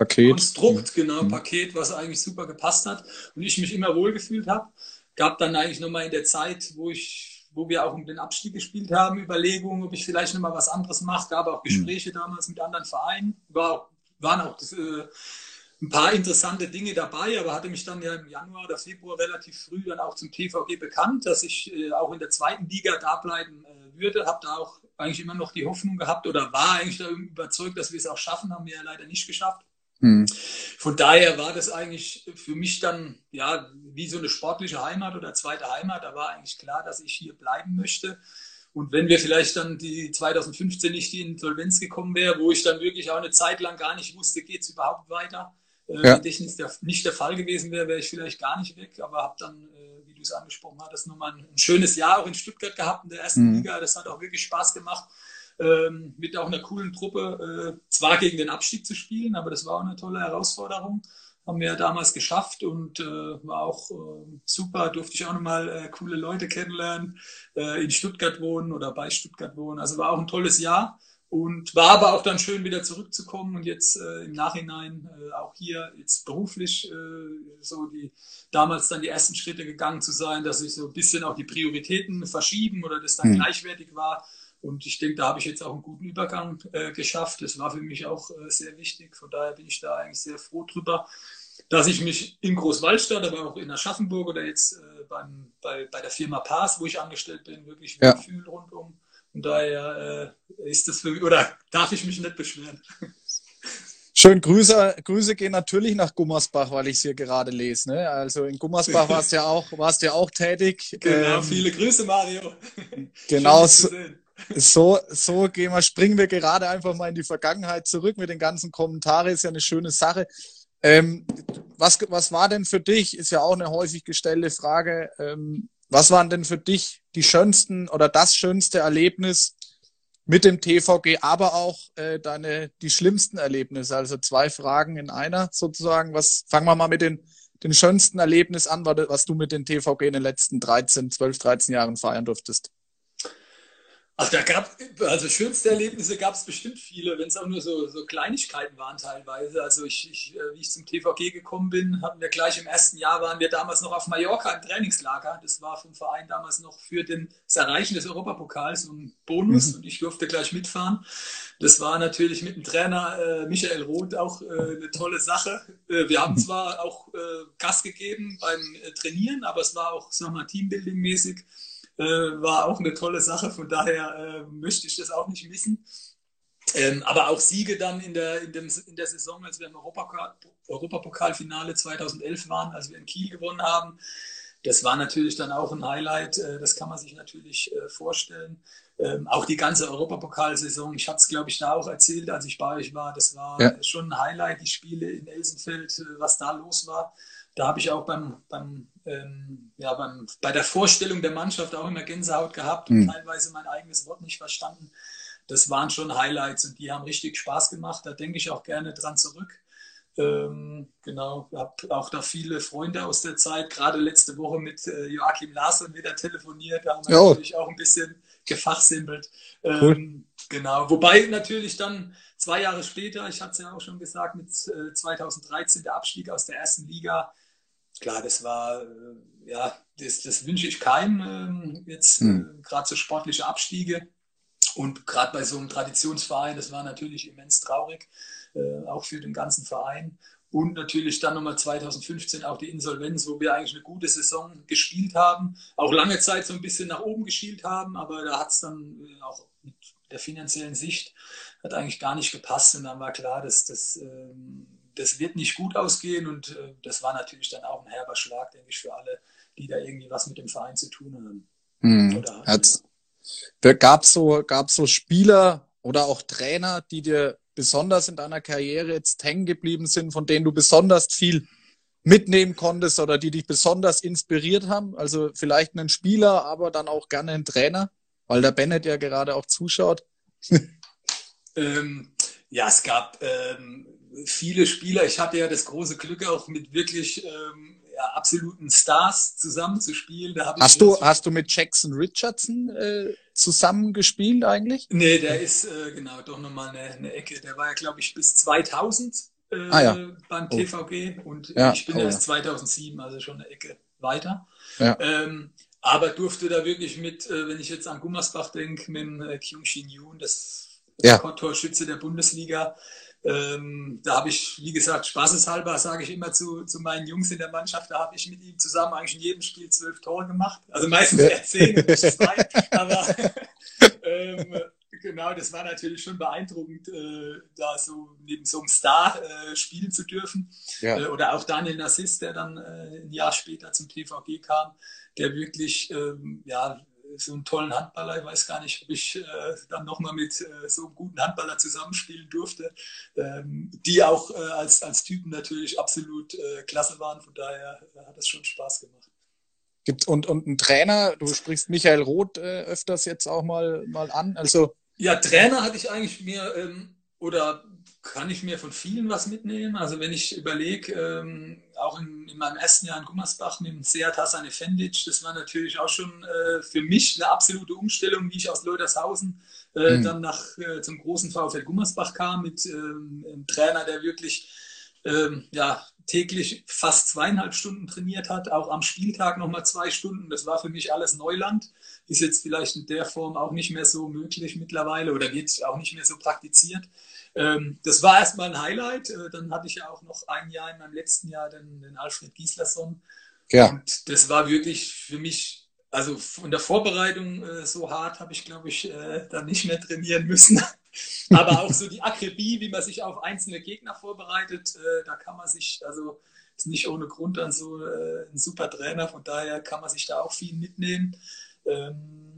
Paket. Konstrukt, genau, mhm. Paket, was eigentlich super gepasst hat und ich mich immer wohlgefühlt habe. Gab dann eigentlich nochmal in der Zeit, wo ich, wo wir auch um den Abstieg gespielt haben, Überlegungen, ob ich vielleicht nochmal was anderes mache. Gab auch mhm. Gespräche mhm. damals mit anderen Vereinen. War, waren auch äh, ein paar interessante Dinge dabei, aber hatte mich dann ja im Januar oder Februar relativ früh dann auch zum TVG bekannt, dass ich äh, auch in der zweiten Liga da bleiben äh, würde. Habe da auch eigentlich immer noch die Hoffnung gehabt oder war eigentlich überzeugt, dass wir es auch schaffen, haben wir ja leider nicht geschafft. Hm. Von daher war das eigentlich für mich dann ja wie so eine sportliche Heimat oder zweite Heimat. Da war eigentlich klar, dass ich hier bleiben möchte. Und wenn wir vielleicht dann die 2015 nicht in Insolvenz gekommen wäre, wo ich dann wirklich auch eine Zeit lang gar nicht wusste, geht es überhaupt weiter, äh, ja. wenn das nicht der, nicht der Fall gewesen wäre, wäre ich vielleicht gar nicht weg. Aber habe dann, äh, wie du es angesprochen hattest, nochmal ein, ein schönes Jahr auch in Stuttgart gehabt in der ersten mhm. Liga. Das hat auch wirklich Spaß gemacht ähm, mit auch einer coolen Truppe äh, zwar gegen den Abstieg zu spielen, aber das war auch eine tolle Herausforderung. Haben wir ja damals geschafft und äh, war auch äh, super. Durfte ich auch nochmal äh, coole Leute kennenlernen, äh, in Stuttgart wohnen oder bei Stuttgart wohnen. Also war auch ein tolles Jahr und war aber auch dann schön wieder zurückzukommen und jetzt äh, im Nachhinein äh, auch hier jetzt beruflich äh, so die damals dann die ersten Schritte gegangen zu sein, dass sich so ein bisschen auch die Prioritäten verschieben oder das dann mhm. gleichwertig war und ich denke, da habe ich jetzt auch einen guten Übergang äh, geschafft. Das war für mich auch äh, sehr wichtig. Von daher bin ich da eigentlich sehr froh drüber, dass ich mich in Großwaldstadt, aber auch in Aschaffenburg oder jetzt äh, beim, bei, bei der Firma Pass, wo ich angestellt bin, wirklich ja. fühle rundum. Und daher äh, ist das für mich, oder darf ich mich nicht beschweren. Schön, Grüße, Grüße gehen natürlich nach Gummersbach, weil ich es hier gerade lese. Ne? Also in Gummersbach warst du ja auch, warst ja auch tätig. Genau, ähm, viele Grüße, Mario. Genau, so, so, so gehen wir, springen wir gerade einfach mal in die Vergangenheit zurück mit den ganzen Kommentaren. Ist ja eine schöne Sache. Ähm, was, was war denn für dich, ist ja auch eine häufig gestellte Frage, ähm, was waren denn für dich die schönsten oder das schönste Erlebnis mit dem TVG, aber auch äh, deine die schlimmsten Erlebnisse? Also zwei Fragen in einer sozusagen. Was fangen wir mal mit den, den schönsten Erlebnis an, was du mit dem TVG in den letzten 13, 12, 13 Jahren feiern durftest? Ach, da gab also schönste Erlebnisse gab es bestimmt viele, wenn es auch nur so, so Kleinigkeiten waren teilweise. Also ich, ich, äh, wie ich zum TVG gekommen bin, hatten wir gleich im ersten Jahr waren wir damals noch auf Mallorca im Trainingslager. Das war vom Verein damals noch für den, das Erreichen des Europapokals ein Bonus mhm. und ich durfte gleich mitfahren. Das war natürlich mit dem Trainer äh, Michael Roth auch äh, eine tolle Sache. Äh, wir haben zwar auch äh, Gas gegeben beim äh, Trainieren, aber es war auch, sag mal, Teambuilding-mäßig äh, war auch eine tolle Sache. Von daher äh, möchte ich das auch nicht missen. Ähm, aber auch Siege dann in der, in, dem, in der Saison, als wir im Europapokal, Europapokalfinale 2011 waren, als wir in Kiel gewonnen haben. Das war natürlich dann auch ein Highlight, äh, das kann man sich natürlich äh, vorstellen. Ähm, auch die ganze Europapokalsaison, ich hatte es, glaube ich, da auch erzählt, als ich bei euch war, das war ja. schon ein Highlight, die Spiele in Elsenfeld, äh, was da los war. Da habe ich auch beim, beim ähm, ja, beim, bei der Vorstellung der Mannschaft auch immer Gänsehaut gehabt und mhm. teilweise mein eigenes Wort nicht verstanden. Das waren schon Highlights und die haben richtig Spaß gemacht. Da denke ich auch gerne dran zurück. Ähm, genau, habe auch da viele Freunde aus der Zeit, gerade letzte Woche mit äh, Joachim Larsen wieder telefoniert. Da haben wir oh. natürlich auch ein bisschen gefachsimpelt. Ähm, cool. Genau, wobei natürlich dann zwei Jahre später, ich hatte es ja auch schon gesagt, mit äh, 2013 der Abstieg aus der ersten Liga, klar, das war, äh, ja, das, das wünsche ich keinem, äh, jetzt hm. äh, gerade so sportliche Abstiege. Und gerade bei so einem Traditionsverein, das war natürlich immens traurig, äh, auch für den ganzen Verein. Und natürlich dann nochmal 2015 auch die Insolvenz, wo wir eigentlich eine gute Saison gespielt haben, auch lange Zeit so ein bisschen nach oben geschielt haben, aber da hat es dann auch mit der finanziellen Sicht hat eigentlich gar nicht gepasst. Und dann war klar, dass das ähm, das wird nicht gut ausgehen und äh, das war natürlich dann auch ein herber Schlag, denke ich, für alle, die da irgendwie was mit dem Verein zu tun haben. Hm. ja. Gab es so, gab's so Spieler oder auch Trainer, die dir besonders in deiner Karriere jetzt hängen geblieben sind, von denen du besonders viel mitnehmen konntest oder die dich besonders inspiriert haben? Also vielleicht einen Spieler, aber dann auch gerne einen Trainer, weil der Bennett ja gerade auch zuschaut. ähm, ja, es gab ähm, viele Spieler. Ich hatte ja das große Glück, auch mit wirklich ähm, ja, absoluten Stars zusammenzuspielen. Da hast, du, hast du mit Jackson Richardson äh, zusammengespielt eigentlich? Nee, der ist äh, genau doch nochmal eine, eine Ecke. Der war ja, glaube ich, bis 2000 äh, ah, ja. beim oh. TVG und ja. ich bin oh, erst 2007, also schon eine Ecke weiter. Ähm, aber durfte da wirklich mit, äh, wenn ich jetzt an Gummersbach denke, mit dem äh, Kyung Shin Yoon, das ja. Torschütze der Bundesliga, ähm, da habe ich, wie gesagt, spaßeshalber sage ich immer zu, zu meinen Jungs in der Mannschaft, da habe ich mit ihm zusammen eigentlich in jedem Spiel zwölf Tore gemacht. Also meistens eher zehn zwei. Aber ähm, genau, das war natürlich schon beeindruckend, äh, da so neben so einem Star äh, spielen zu dürfen. Ja. Äh, oder auch Daniel Nassis, der dann äh, ein Jahr später zum TVG kam, der wirklich ähm, ja, so einen tollen Handballer. Ich weiß gar nicht, ob ich äh, dann nochmal mit äh, so einem guten Handballer zusammenspielen durfte, ähm, die auch äh, als, als Typen natürlich absolut äh, klasse waren. Von daher äh, hat es schon Spaß gemacht. Gibt, und, und ein Trainer, du sprichst Michael Roth äh, öfters jetzt auch mal, mal an. Also, ja, Trainer hatte ich eigentlich mir ähm, oder kann ich mir von vielen was mitnehmen. Also wenn ich überlege, ähm, auch in, in, meinem ersten Jahr in Gummersbach mit dem Seat Hassan Efendic, das war natürlich auch schon äh, für mich eine absolute Umstellung, wie ich aus Leutershausen äh, mhm. dann nach, äh, zum großen VfL Gummersbach kam, mit ähm, einem Trainer, der wirklich ähm, ja, täglich fast zweieinhalb Stunden trainiert hat, auch am Spieltag nochmal zwei Stunden. Das war für mich alles Neuland. Ist jetzt vielleicht in der Form auch nicht mehr so möglich mittlerweile oder wird auch nicht mehr so praktiziert. Ähm, das war erstmal ein Highlight. Äh, dann hatte ich ja auch noch ein Jahr in meinem letzten Jahr den, den Alfred Gislason. Ja. Und das war wirklich für mich, also von der Vorbereitung äh, so hart habe ich, glaube ich, äh, dann nicht mehr trainieren müssen. Aber auch so die Akribie, wie man sich auf einzelne Gegner vorbereitet, da kann man sich, also ist nicht ohne Grund dann so ein super Trainer, von daher kann man sich da auch viel mitnehmen. Ähm,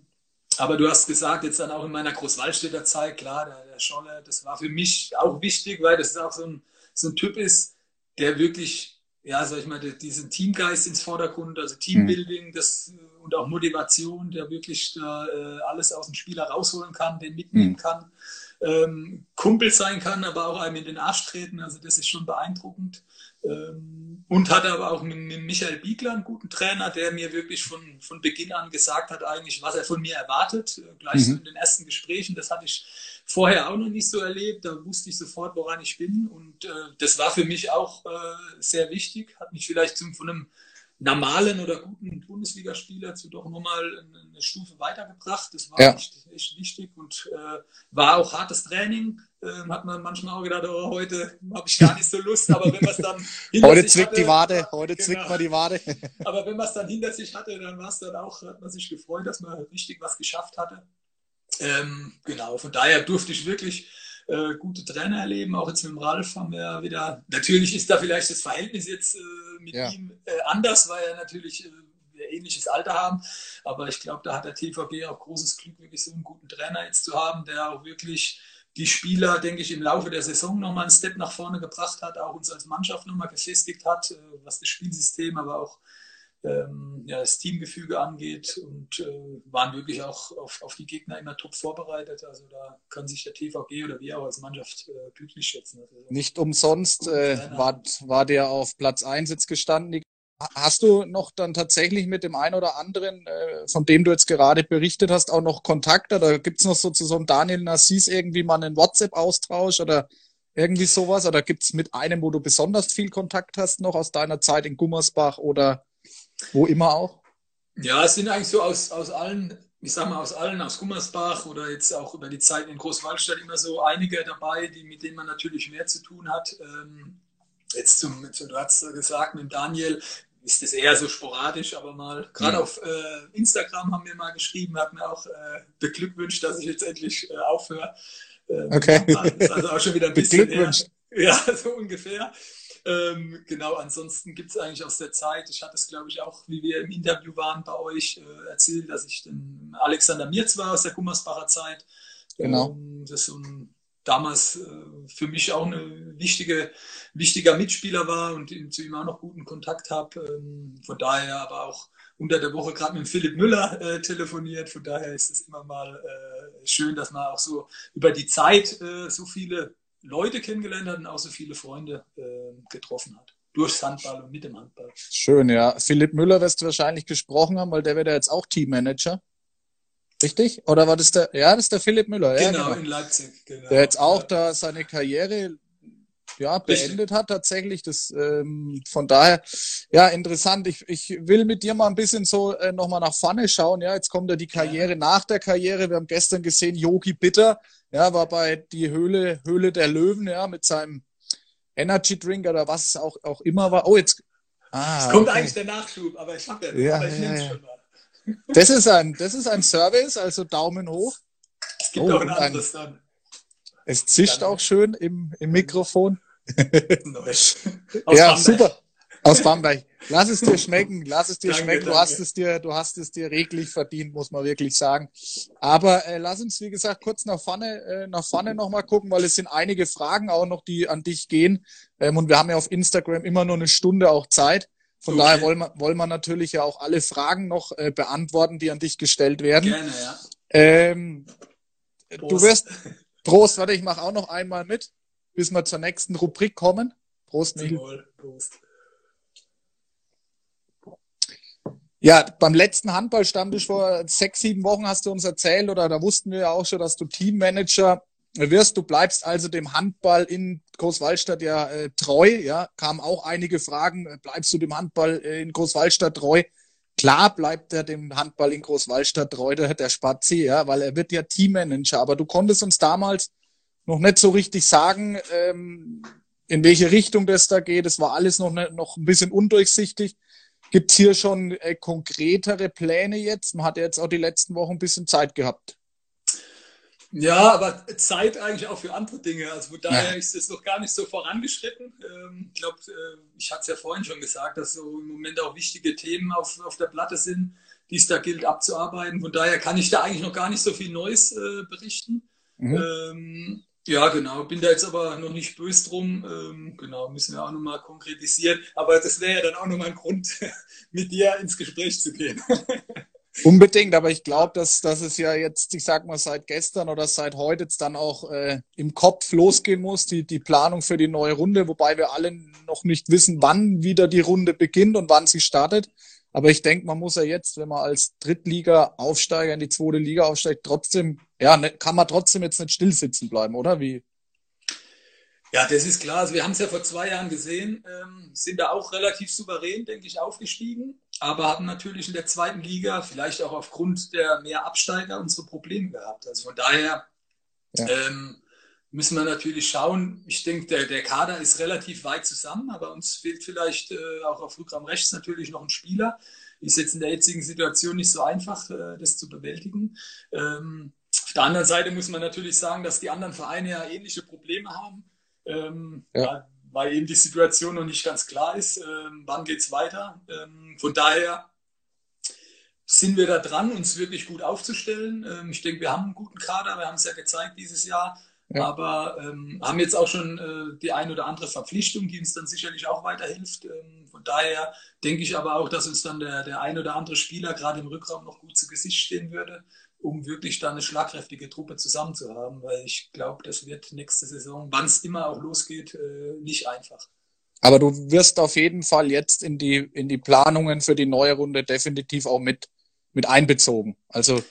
Aber du hast gesagt, jetzt dann auch in meiner Großwaldstädter Zeit, klar, der, der Scholle, das war für mich auch wichtig, weil das auch so ein, so ein Typ ist, der wirklich, ja, sag ich mal, diesen Teamgeist ins Vordergrund, also Teambuilding, mhm. das und auch Motivation, der wirklich da äh, alles aus dem Spieler rausholen kann, den mitnehmen mhm. kann, ähm, Kumpel sein kann, aber auch einem in den Arsch treten. Also das ist schon beeindruckend. Ähm, und hatte aber auch mit, Michael Biegler einen guten Trainer, der mir wirklich von, von Beginn an gesagt hat, eigentlich, was er von mir erwartet. Äh, gleich mhm. in den ersten Gesprächen. Das hatte ich vorher auch noch nicht so erlebt. Da wusste ich sofort, woran ich bin. Und äh, das war für mich auch äh, sehr wichtig. Hat mich vielleicht zum, von einem normalen oder guten Bundesligaspieler zu doch nochmal eine Stufe weitergebracht. Das war ja. echt, echt, wichtig und äh, war auch hartes Training. Ähm, hat man manchmal auch gedacht, oh, heute habe ich gar nicht so Lust, aber wenn man es dann Heute zwickt hatte, die Wade, heute genau, zwickt man die Wade. aber wenn man es dann hinter sich hatte, dann war es dann auch, hat man sich gefreut, dass man richtig was geschafft hatte. Ähm, genau, von daher durfte ich wirklich äh, gute Trainer erleben. Auch jetzt mit dem Ralf haben wir wieder. Natürlich ist da vielleicht das Verhältnis jetzt äh, mit ja. ihm äh, anders, weil er natürlich äh, ähnliches Alter haben. Aber ich glaube, da hat der TVG auch großes Glück, wirklich so einen guten Trainer jetzt zu haben, der auch wirklich die Spieler, denke ich, im Laufe der Saison nochmal einen Step nach vorne gebracht hat, auch uns als Mannschaft nochmal gefestigt hat, äh, was das Spielsystem, aber auch ähm, ja, das Teamgefüge angeht und äh, waren wirklich auch auf, auf die Gegner immer top vorbereitet. Also da kann sich der TVG oder wir auch als Mannschaft äh, glücklich schätzen. Also, Nicht umsonst äh, war, war der auf Platz 1 jetzt gestanden. Hast du noch dann tatsächlich mit dem einen oder anderen, äh, von dem du jetzt gerade berichtet hast, auch noch Kontakt? Oder gibt es noch so zu so einem Daniel Nassis irgendwie mal einen WhatsApp-Austausch oder irgendwie sowas? Oder gibt es mit einem, wo du besonders viel Kontakt hast, noch aus deiner Zeit in Gummersbach oder wo immer auch? Ja, es sind eigentlich so aus, aus allen, ich sag mal aus allen, aus Gummersbach oder jetzt auch über die Zeit in Großwaldstadt immer so einige dabei, die, mit denen man natürlich mehr zu tun hat. Ähm, jetzt zum, du hast gesagt, mit Daniel ist das eher so sporadisch, aber mal, gerade ja. auf äh, Instagram haben wir mal geschrieben, hat mir auch äh, beglückwünscht, dass ich jetzt endlich äh, aufhöre. Ähm, okay. Das ist also auch schon wieder ein bisschen. Beglückwünscht. Ja, so ungefähr. Ähm, genau, ansonsten gibt es eigentlich aus der Zeit, ich hatte es glaube ich auch, wie wir im Interview waren bei euch, äh, erzählt, dass ich den Alexander Mirz war aus der Gummersbacher Zeit. Genau. Ähm, das so ein, damals äh, für mich auch ein wichtige, wichtiger Mitspieler war und zu ihm auch noch guten Kontakt habe. Ähm, von daher aber auch unter der Woche gerade mit Philipp Müller äh, telefoniert. Von daher ist es immer mal äh, schön, dass man auch so über die Zeit so viele Leute kennengelernt hat und auch so viele Freunde getroffen hat. Durchs Handball und mit dem Handball. Schön, ja. Philipp Müller wirst du wahrscheinlich gesprochen haben, weil der wird ja jetzt auch Teammanager. Richtig? Oder war das der? Ja, das ist der Philipp Müller. Genau, ja, genau. in Leipzig. Genau. Der jetzt auch da seine Karriere ja, beendet Richtig. hat tatsächlich. Das, ähm, von daher, ja, interessant. Ich, ich will mit dir mal ein bisschen so äh, nochmal nach vorne schauen. Ja, jetzt kommt ja die Karriere ja. nach der Karriere. Wir haben gestern gesehen, Yogi Bitter, ja, war bei die Höhle, Höhle der Löwen, ja, mit seinem Energy Drink oder was es auch, auch immer war. Oh, jetzt. Ah, es kommt okay. eigentlich der Nachschub, aber ich habe ja, ja, aber ich ja, ja. schon mal. Das ist ein, das ist ein Service, also Daumen hoch. Es gibt oh, auch ein anderes dann. Es zischt auch schön im, im Mikrofon. Aus ja, Bamberg. super. Aus Bamberg. Lass es dir schmecken, lass es dir danke, schmecken. Du hast es dir, du hast es dir reglich verdient, muss man wirklich sagen. Aber äh, lass uns, wie gesagt, kurz nach vorne, äh, nach vorne nochmal gucken, weil es sind einige Fragen auch noch, die an dich gehen. Ähm, und wir haben ja auf Instagram immer nur eine Stunde auch Zeit. Von okay. daher wollen wir, wollen wir natürlich ja auch alle Fragen noch äh, beantworten, die an dich gestellt werden. Gerne, ja. Ähm, du wirst, Prost, warte, ich mache auch noch einmal mit bis wir zur nächsten Rubrik kommen. Prost, Michael. Prost. Ja, beim letzten Handballstammtisch vor sechs, sieben Wochen hast du uns erzählt, oder da wussten wir ja auch schon, dass du Teammanager wirst. Du bleibst also dem Handball in Großwallstadt ja äh, treu. Ja, kamen auch einige Fragen. Bleibst du dem Handball in Großwallstadt treu? Klar bleibt er dem Handball in Großwallstadt treu, der, der Spazi, ja, weil er wird ja Teammanager. Aber du konntest uns damals noch nicht so richtig sagen, ähm, in welche Richtung das da geht. Es war alles noch, ne, noch ein bisschen undurchsichtig. Gibt es hier schon äh, konkretere Pläne jetzt? Man hat jetzt auch die letzten Wochen ein bisschen Zeit gehabt. Ja, aber Zeit eigentlich auch für andere Dinge. Also von daher ja. ist es noch gar nicht so vorangeschritten. Ähm, ich glaube, äh, ich hatte es ja vorhin schon gesagt, dass so im Moment auch wichtige Themen auf, auf der Platte sind die es da gilt abzuarbeiten. Von daher kann ich da eigentlich noch gar nicht so viel Neues äh, berichten. Mhm. Ähm, ja, genau. Bin da jetzt aber noch nicht böse drum. Ähm, genau, müssen wir auch nochmal konkretisieren. Aber das wäre ja dann auch nochmal ein Grund, mit dir ins Gespräch zu gehen. Unbedingt, aber ich glaube, dass, dass es ja jetzt, ich sag mal, seit gestern oder seit heute jetzt dann auch äh, im Kopf losgehen muss, die, die Planung für die neue Runde, wobei wir alle noch nicht wissen, wann wieder die Runde beginnt und wann sie startet. Aber ich denke, man muss ja jetzt, wenn man als Drittliga-Aufsteiger in die zweite Liga aufsteigt, trotzdem, ja, ne, kann man trotzdem jetzt nicht still sitzen bleiben, oder? Wie? Ja, das ist klar. Also wir haben es ja vor zwei Jahren gesehen, ähm, sind da auch relativ souverän, denke ich, aufgestiegen, aber haben natürlich in der zweiten Liga vielleicht auch aufgrund der mehr Absteiger unsere Probleme gehabt. Also von daher ja. ähm, müssen wir natürlich schauen. Ich denke, der, der Kader ist relativ weit zusammen, aber uns fehlt vielleicht äh, auch auf Rückraum rechts natürlich noch ein Spieler. Ist jetzt in der jetzigen Situation nicht so einfach, äh, das zu bewältigen. Ähm, auf der anderen Seite muss man natürlich sagen, dass die anderen Vereine ja ähnliche Probleme haben, ähm, ja. Weil eben die Situation noch nicht ganz klar ist. Ähm, wann geht's weiter? Ähm, von daher sind wir da dran, uns wirklich gut aufzustellen. Ähm, ich denke, wir haben einen guten Kader, wir haben es ja gezeigt dieses Jahr. Ja. Aber ähm, haben jetzt auch schon äh, die ein oder andere Verpflichtung, die uns dann sicherlich auch weiterhilft. Ähm, von daher denke ich aber auch, dass uns dann der, der ein oder andere Spieler gerade im Rückraum noch gut zu Gesicht stehen würde, um wirklich da eine schlagkräftige Truppe zusammen zu haben. Weil ich glaube, das wird nächste Saison, wann es immer auch losgeht, äh, nicht einfach. Aber du wirst auf jeden Fall jetzt in die, in die Planungen für die neue Runde definitiv auch mit, mit einbezogen. Also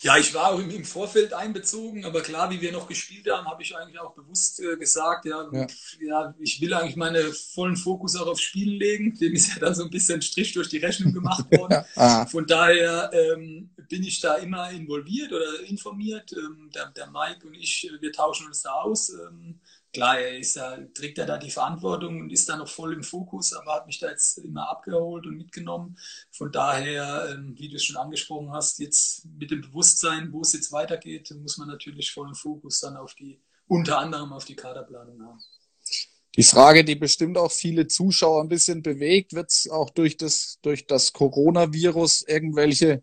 ja, ich war auch im, Vorfeld einbezogen, aber klar, wie wir noch gespielt haben, habe ich eigentlich auch bewusst äh, gesagt, ja, ja, ja. ich will eigentlich meine vollen Fokus auch aufs Spielen legen. Dem ist ja dann so ein bisschen Strich durch die Rechnung gemacht worden. ja. Von daher ähm, bin ich da immer involviert oder informiert. Ähm, der, der Mike und ich, äh, wir tauschen uns da aus. Ähm, klar, er ist ja, trägt er da die Verantwortung und ist da noch voll im Fokus, aber hat mich da jetzt immer abgeholt und mitgenommen. Von daher, ähm, wie du es schon angesprochen hast, jetzt mit dem Bewusstsein, wo es jetzt weitergeht, muss man natürlich vollen Fokus dann auf die, unter anderem auf die Kaderplanung haben. Die Frage, die bestimmt auch viele Zuschauer ein bisschen bewegt, wird es auch durch das, durch das Coronavirus irgendwelche,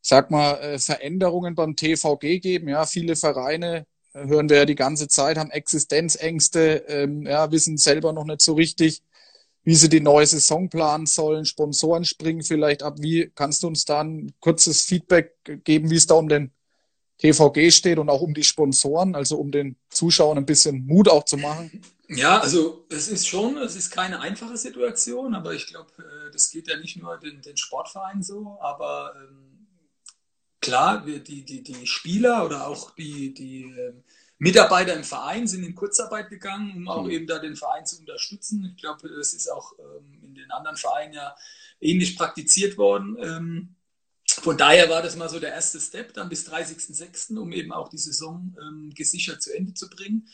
sag mal, äh, Veränderungen beim TVG geben. Ja, viele Vereine hören wir ja die ganze Zeit, haben Existenzängste, ähm, ja, wissen selber noch nicht so richtig, wie sie die neue Saison planen sollen. Sponsoren springen vielleicht ab. Wie kannst du uns da ein kurzes Feedback geben, wie es da um den TVG steht und auch um die Sponsoren, also um den Zuschauern ein bisschen Mut auch zu machen? Ja, also es ist schon, es ist keine einfache Situation, aber ich glaube, äh, das geht ja nicht nur den, den Sportverein so, aber ähm, klar, die, die, die Spieler oder auch die, die ähm, Mitarbeiter im Verein sind in Kurzarbeit gegangen, um auch mhm. eben da den Verein zu unterstützen. Ich glaube, das ist auch ähm, in den anderen Vereinen ja ähnlich praktiziert worden. Ähm, von daher war das mal so der erste Step, dann bis 30.06., um eben auch die Saison gesichert zu Ende zu bringen.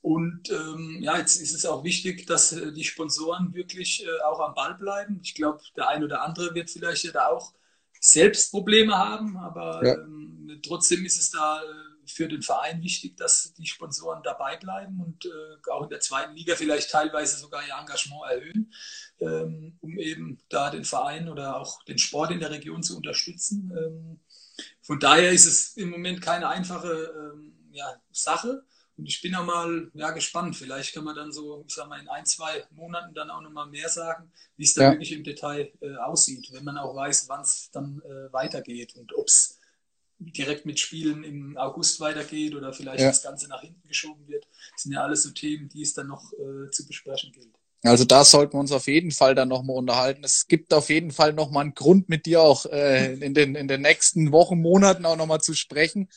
Und ähm, ja, jetzt ist es auch wichtig, dass äh, die Sponsoren wirklich äh, auch am Ball bleiben. Ich glaube, der ein oder andere wird vielleicht ja da auch selbst Probleme haben, aber ja. ähm, trotzdem ist es da äh, für den Verein wichtig, dass die Sponsoren dabei bleiben und äh, auch in der zweiten Liga vielleicht teilweise sogar ihr Engagement erhöhen, ähm, um eben da den Verein oder auch den Sport in der Region zu unterstützen. Ähm, von daher ist es im Moment keine einfache ähm, ja, Sache. Und ich bin auch mal ja, gespannt. Vielleicht kann man dann so, ich sag mal, in ein, zwei Monaten dann auch nochmal mehr sagen, wie es da ja. wirklich im Detail äh, aussieht, wenn man auch weiß, wann es dann äh, weitergeht und ob es direkt mit Spielen im August weitergeht oder vielleicht ja. das Ganze nach hinten geschoben wird. Das sind ja alles so Themen, die es dann noch äh, zu besprechen gilt. Also da sollten wir uns auf jeden Fall dann nochmal unterhalten. Es gibt auf jeden Fall nochmal einen Grund, mit dir auch äh, in, den, in den nächsten Wochen, Monaten auch nochmal zu sprechen.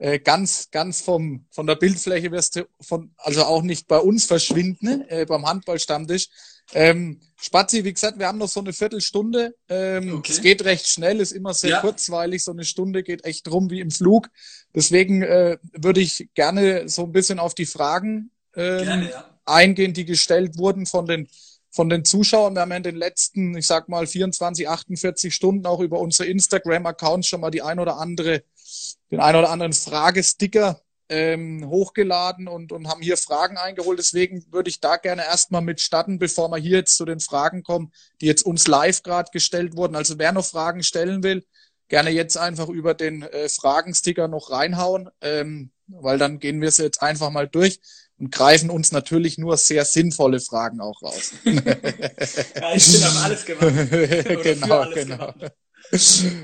Äh, ganz, ganz vom, von der Bildfläche wirst du von, also auch nicht bei uns verschwinden, äh, beim Handballstammtisch. Ähm, Spazi, wie gesagt, wir haben noch so eine Viertelstunde. Ähm, okay. Es geht recht schnell, ist immer sehr ja. kurzweilig. So eine Stunde geht echt rum wie im Flug. Deswegen äh, würde ich gerne so ein bisschen auf die Fragen ähm, gerne, ja. eingehen, die gestellt wurden von den von den Zuschauern. Wir haben ja in den letzten, ich sag mal, 24, 48 Stunden auch über unsere Instagram-Accounts schon mal die ein oder andere den einen oder anderen Fragesticker ähm, hochgeladen und, und haben hier Fragen eingeholt. Deswegen würde ich da gerne erstmal mit starten, bevor wir hier jetzt zu den Fragen kommen, die jetzt uns live gerade gestellt wurden. Also wer noch Fragen stellen will, gerne jetzt einfach über den äh, Fragensticker noch reinhauen, ähm, weil dann gehen wir es jetzt einfach mal durch und greifen uns natürlich nur sehr sinnvolle Fragen auch raus. ja, ich bin auf alles gemacht. genau, genau.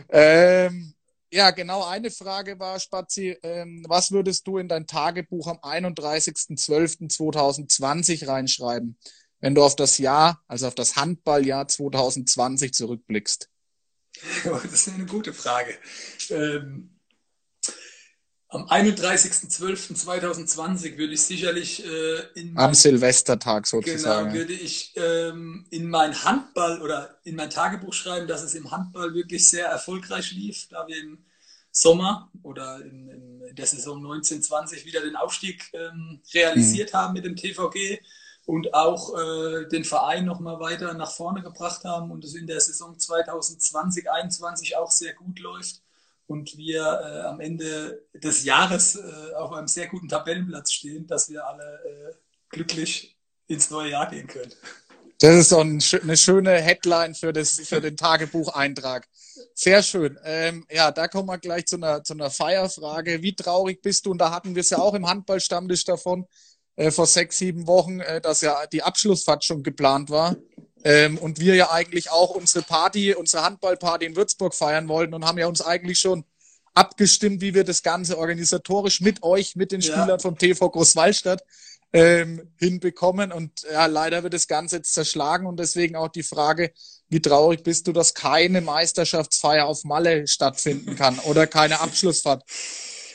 ähm, ja, genau. Eine Frage war, Spazi, ähm, was würdest du in dein Tagebuch am 31.12.2020 reinschreiben, wenn du auf das Jahr, also auf das Handballjahr 2020 zurückblickst? Oh, das ist eine gute Frage. Ähm, am 31.12.2020 würde ich sicherlich äh, in am Silvestertag sozusagen. Genau, würde ich ähm, in mein Handball oder in mein Tagebuch schreiben, dass es im Handball wirklich sehr erfolgreich lief, da wir im Sommer oder in, in der Saison 1920 wieder den Aufstieg ähm, realisiert mhm. haben mit dem TVG und auch äh, den Verein nochmal weiter nach vorne gebracht haben und es in der Saison 2020, 2021 auch sehr gut läuft und wir äh, am Ende des Jahres äh, auf einem sehr guten Tabellenplatz stehen, dass wir alle äh, glücklich ins neue Jahr gehen können. Das ist so ein, eine schöne Headline für, das, für den Tagebucheintrag. Sehr schön. Ähm, ja, da kommen wir gleich zu einer, zu einer Feierfrage. Wie traurig bist du? Und da hatten wir es ja auch im Handballstammtisch davon, äh, vor sechs, sieben Wochen, äh, dass ja die Abschlussfahrt schon geplant war. Ähm, und wir ja eigentlich auch unsere Party, unsere Handballparty in Würzburg feiern wollten und haben ja uns eigentlich schon abgestimmt, wie wir das Ganze organisatorisch mit euch, mit den Spielern ja. vom TV Großwallstadt ähm, hinbekommen. Und ja, leider wird das Ganze jetzt zerschlagen und deswegen auch die Frage, wie traurig bist du, dass keine Meisterschaftsfeier auf Malle stattfinden kann oder keine Abschlussfahrt?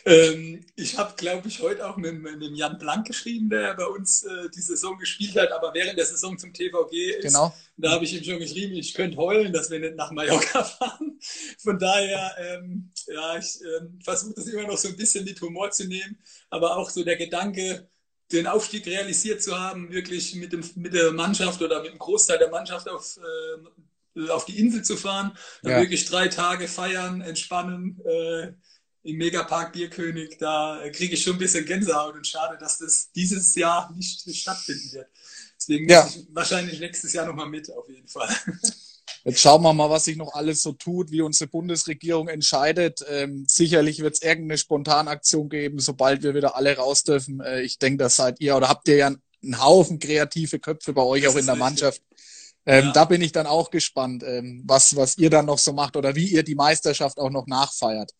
Ähm, ich habe, glaube ich, heute auch mit, mit, dem Jan Blank geschrieben, der bei uns äh, die Saison gespielt hat, aber während der Saison zum TVG ist. Genau. Da habe ich ihm schon geschrieben, ich könnte heulen, dass wir nicht nach Mallorca fahren. Von daher, ähm, ja, ich ähm, versuche das immer noch so ein bisschen mit Humor zu nehmen, aber auch so der Gedanke, den Aufstieg realisiert zu haben, wirklich mit, dem, mit der Mannschaft oder mit dem Großteil der Mannschaft auf, äh, auf die Insel zu fahren, dann ja. wirklich drei Tage feiern, entspannen, äh, im Megapark Bierkönig, da kriege ich schon ein bisschen Gänsehaut und schade, dass das dieses Jahr nicht stattfinden wird. Deswegen ja. muss ich wahrscheinlich nächstes Jahr nochmal mit, auf jeden Fall. Jetzt schauen wir mal, was sich noch alles so tut, wie unsere Bundesregierung entscheidet. Ähm, sicherlich wird es irgendeine Spontanaktion geben, sobald wir wieder alle raus dürfen. Äh, ich denke, das seid ihr oder habt ihr ja einen Haufen kreative Köpfe bei euch das auch in der Mannschaft. Ähm, ja. Da bin ich dann auch gespannt, ähm, was, was ihr dann noch so macht oder wie ihr die Meisterschaft auch noch nachfeiert.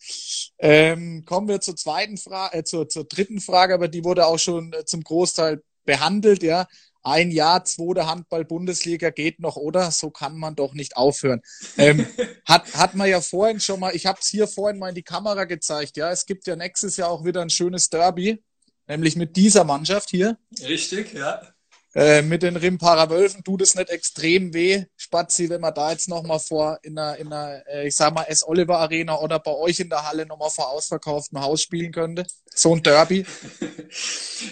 Ähm, kommen wir zur zweiten Frage, äh, zur, zur dritten Frage, aber die wurde auch schon äh, zum Großteil behandelt, ja. Ein Jahr zweite Handball-Bundesliga geht noch, oder? So kann man doch nicht aufhören. Ähm, hat, hat man ja vorhin schon mal, ich habe es hier vorhin mal in die Kamera gezeigt, ja. Es gibt ja nächstes Jahr auch wieder ein schönes Derby, nämlich mit dieser Mannschaft hier. Richtig, ja. Äh, mit den Rimpara Wölfen tut es nicht extrem weh, Spazi, wenn man da jetzt nochmal vor in einer, in einer äh, ich sag mal, S. Oliver Arena oder bei euch in der Halle nochmal vor ausverkauftem Haus spielen könnte? So ein Derby?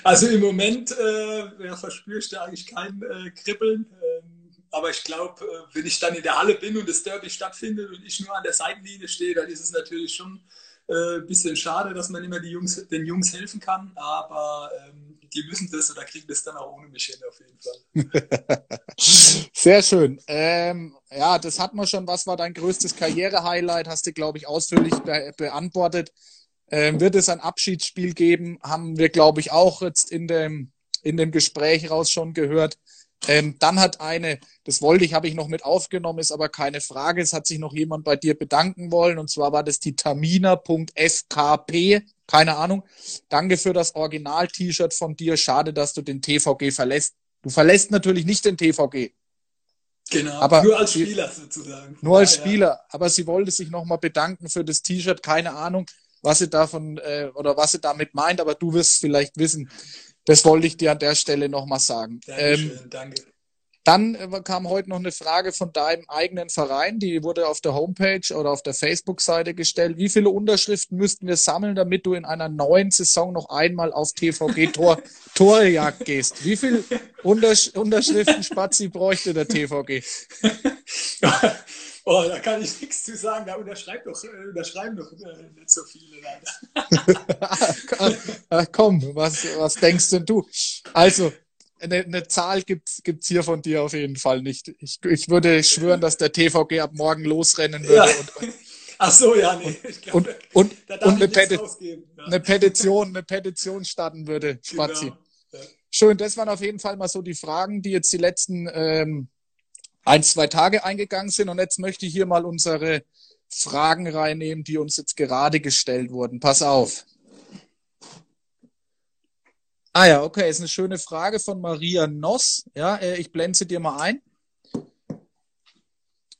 Also im Moment äh, ja, verspüre ich da eigentlich kein äh, Kribbeln. Ähm, aber ich glaube, äh, wenn ich dann in der Halle bin und das Derby stattfindet und ich nur an der Seitenlinie stehe, dann ist es natürlich schon ein äh, bisschen schade, dass man immer die Jungs, den Jungs helfen kann. Aber ähm, die müssen das oder kriegen das dann auch ohne mich hin, auf jeden Fall. Sehr schön. Ähm, ja, das hat man schon. Was war dein größtes Karriere-Highlight? Hast du, glaube ich, ausführlich be beantwortet. Ähm, wird es ein Abschiedsspiel geben? Haben wir, glaube ich, auch jetzt in dem, in dem Gespräch raus schon gehört. Ähm, dann hat eine, das wollte ich, habe ich noch mit aufgenommen, ist aber keine Frage. Es hat sich noch jemand bei dir bedanken wollen und zwar war das die Tamina.skp keine Ahnung. Danke für das Original-T-Shirt von dir. Schade, dass du den TVG verlässt. Du verlässt natürlich nicht den TVG. Genau, aber nur als Spieler sozusagen. Nur als ja, Spieler. Ja. Aber sie wollte sich nochmal bedanken für das T-Shirt. Keine Ahnung, was sie davon äh, oder was sie damit meint, aber du wirst vielleicht wissen. Das wollte ich dir an der Stelle nochmal sagen. Dankeschön, ähm, danke. Dann äh, kam heute noch eine Frage von deinem eigenen Verein, die wurde auf der Homepage oder auf der Facebook-Seite gestellt. Wie viele Unterschriften müssten wir sammeln, damit du in einer neuen Saison noch einmal auf TVG Tor Torejagd gehst? Wie viele Untersch Unterschriften Spazi bräuchte der TVG? Oh, da kann ich nichts zu sagen. Da unterschreibt doch, äh, unterschreiben doch äh, nicht so viele leider. Ach, komm, was, was denkst denn du? Also, eine, eine Zahl gibt's gibt's hier von dir auf jeden Fall nicht. Ich, ich würde schwören, dass der TVG ab morgen losrennen würde. Ja. Und, Ach so, ja, nee. Glaub, und, und, und eine, Peti ja. eine, Petition, eine Petition starten würde, Spazi. Genau. Ja. Schön, das waren auf jeden Fall mal so die Fragen, die jetzt die letzten ähm, ein, zwei Tage eingegangen sind. Und jetzt möchte ich hier mal unsere Fragen reinnehmen, die uns jetzt gerade gestellt wurden. Pass auf. Ah ja, okay, ist eine schöne Frage von Maria Noss. Ja, äh, ich blende sie dir mal ein.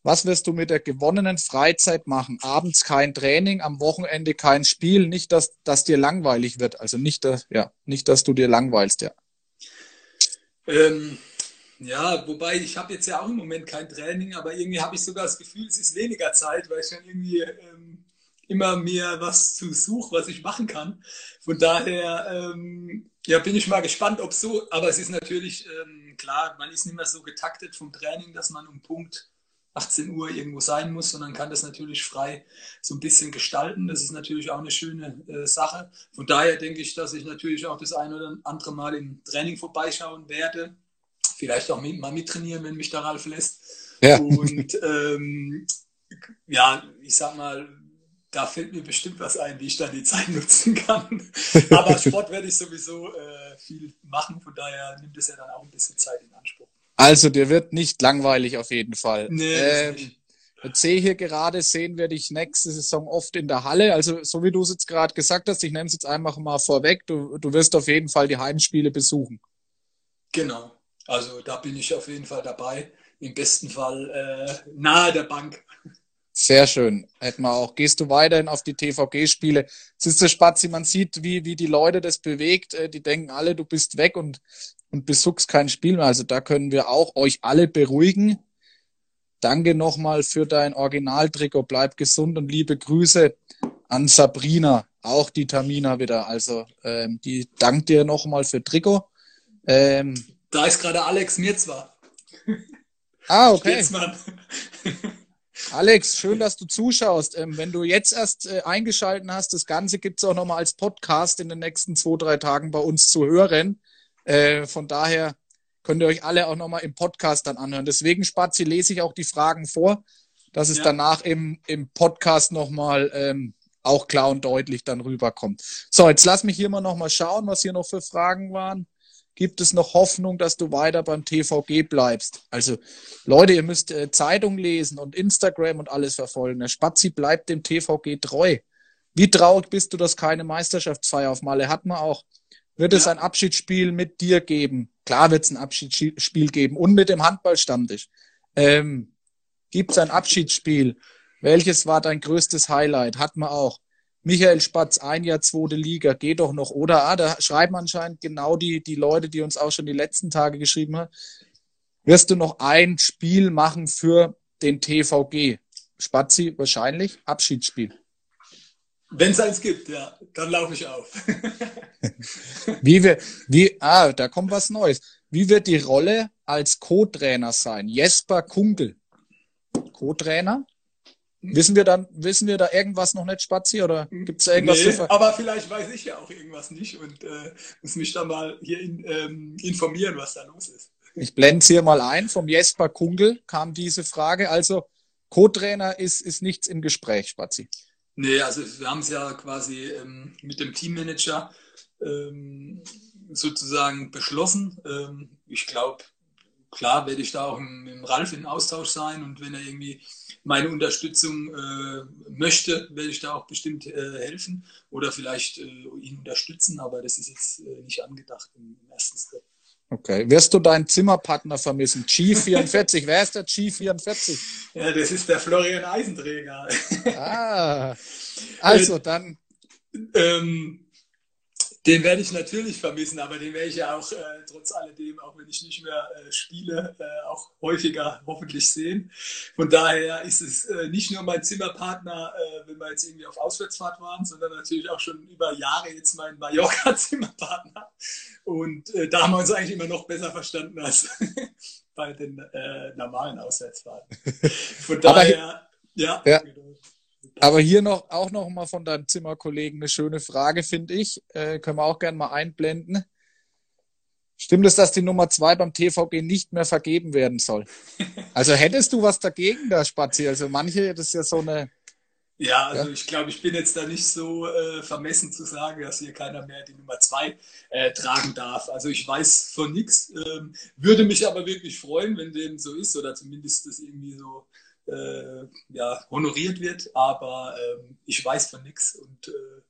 Was wirst du mit der gewonnenen Freizeit machen? Abends kein Training, am Wochenende kein Spiel, nicht, dass, dass dir langweilig wird. Also nicht, dass, ja, nicht, dass du dir langweilst, ja. Ähm, ja, wobei ich habe jetzt ja auch im Moment kein Training, aber irgendwie habe ich sogar das Gefühl, es ist weniger Zeit, weil ich dann irgendwie ähm, immer mehr was zu suche, was ich machen kann. Von daher ähm, ja, bin ich mal gespannt, ob so, aber es ist natürlich ähm, klar, man ist nicht mehr so getaktet vom Training, dass man um Punkt 18 Uhr irgendwo sein muss, sondern kann das natürlich frei so ein bisschen gestalten. Das ist natürlich auch eine schöne äh, Sache. Von daher denke ich, dass ich natürlich auch das ein oder andere Mal im Training vorbeischauen werde. Vielleicht auch mit, mal mittrainieren, wenn mich der Ralf lässt. Ja. Und ähm, ja, ich sag mal, da fällt mir bestimmt was ein, wie ich dann die Zeit nutzen kann. Aber Sport werde ich sowieso äh, viel machen, von daher nimmt es ja dann auch ein bisschen Zeit in Anspruch. Also, dir wird nicht langweilig auf jeden Fall. Nee, ähm, ich sehe hier gerade, sehen wir dich nächste Saison oft in der Halle. Also, so wie du es jetzt gerade gesagt hast, ich nehme es jetzt einfach mal vorweg, du, du wirst auf jeden Fall die Heimspiele besuchen. Genau. Also, da bin ich auf jeden Fall dabei. Im besten Fall äh, nahe der Bank. Sehr schön. Hätten wir auch. Gehst du weiterhin auf die TVG-Spiele? Siehst du, Spazi, man sieht, wie, wie die Leute das bewegt. Äh, die denken alle, du bist weg und und besuchst kein Spiel mehr. Also da können wir auch euch alle beruhigen. Danke nochmal für dein Originaltrikot. Bleib gesund und liebe Grüße an Sabrina, auch die Tamina wieder. Also ähm, die dankt dir nochmal für Trikot. Ähm, da ist gerade Alex mir zwar. Ah, okay. Alex, schön, dass du zuschaust. Ähm, wenn du jetzt erst äh, eingeschalten hast, das Ganze gibt es auch nochmal als Podcast in den nächsten zwei, drei Tagen bei uns zu hören. Äh, von daher könnt ihr euch alle auch nochmal im Podcast dann anhören. Deswegen, Spazi, lese ich auch die Fragen vor, dass es ja. danach im, im Podcast nochmal ähm, auch klar und deutlich dann rüberkommt. So, jetzt lass mich hier mal nochmal schauen, was hier noch für Fragen waren. Gibt es noch Hoffnung, dass du weiter beim TVG bleibst? Also, Leute, ihr müsst äh, Zeitung lesen und Instagram und alles verfolgen. Der Spazi bleibt dem TVG treu. Wie traurig bist du, dass keine Meisterschaftsfeier auf Malle hat man auch wird es ein Abschiedsspiel mit dir geben? Klar wird es ein Abschiedsspiel geben und mit dem Handballstammtisch. Ähm, Gibt es ein Abschiedsspiel? Welches war dein größtes Highlight? Hat man auch. Michael Spatz, ein Jahr zweite Liga, geht doch noch. Oder ah, da schreiben anscheinend genau die, die Leute, die uns auch schon die letzten Tage geschrieben haben. Wirst du noch ein Spiel machen für den TVG? Spazi, wahrscheinlich Abschiedsspiel. Wenn es eins gibt, ja, dann laufe ich auf. wie wir, wie, ah, da kommt was Neues. Wie wird die Rolle als Co-Trainer sein? Jesper Kunkel. Co-Trainer? Wissen wir dann, wissen wir da irgendwas noch nicht, Spazi, oder gibt es da irgendwas? Nee, aber vielleicht weiß ich ja auch irgendwas nicht und äh, muss mich da mal hier in, ähm, informieren, was da los ist. Ich blende es hier mal ein. Vom Jesper Kunkel kam diese Frage. Also, Co-Trainer ist, ist nichts im Gespräch, Spazi. Nee, also wir haben es ja quasi ähm, mit dem Teammanager ähm, sozusagen beschlossen. Ähm, ich glaube, klar werde ich da auch mit dem Ralf in Austausch sein und wenn er irgendwie meine Unterstützung äh, möchte, werde ich da auch bestimmt äh, helfen oder vielleicht äh, ihn unterstützen, aber das ist jetzt äh, nicht angedacht im, im ersten Step. Okay. Wirst du deinen Zimmerpartner vermissen? G44. Wer ist der G44? Ja, das ist der Florian Eisenträger. Ah. Also dann. Ähm, den werde ich natürlich vermissen, aber den werde ich ja auch äh, trotz alledem, auch wenn ich nicht mehr äh, spiele, äh, auch häufiger hoffentlich sehen. Von daher ist es äh, nicht nur mein Zimmerpartner, äh, wenn wir jetzt irgendwie auf Auswärtsfahrt waren, sondern natürlich auch schon über Jahre jetzt mein Mallorca-Zimmerpartner. Und äh, da haben wir uns eigentlich immer noch besser verstanden als bei den normalen Auswärtsfahrten. Von daher, ja. ja. Genau. Aber hier noch auch noch mal von deinem Zimmerkollegen eine schöne Frage, finde ich. Äh, können wir auch gerne mal einblenden. Stimmt es, dass die Nummer zwei beim TVG nicht mehr vergeben werden soll? Also hättest du was dagegen, da Spazi? Also manche, das ist ja so eine, Ja, also ja. ich glaube, ich bin jetzt da nicht so äh, vermessen zu sagen, dass hier keiner mehr die Nummer zwei äh, tragen darf. Also ich weiß von nichts, ähm, würde mich aber wirklich freuen, wenn dem so ist oder zumindest das irgendwie so äh, ja, honoriert wird. Aber ähm, ich weiß von nichts und äh,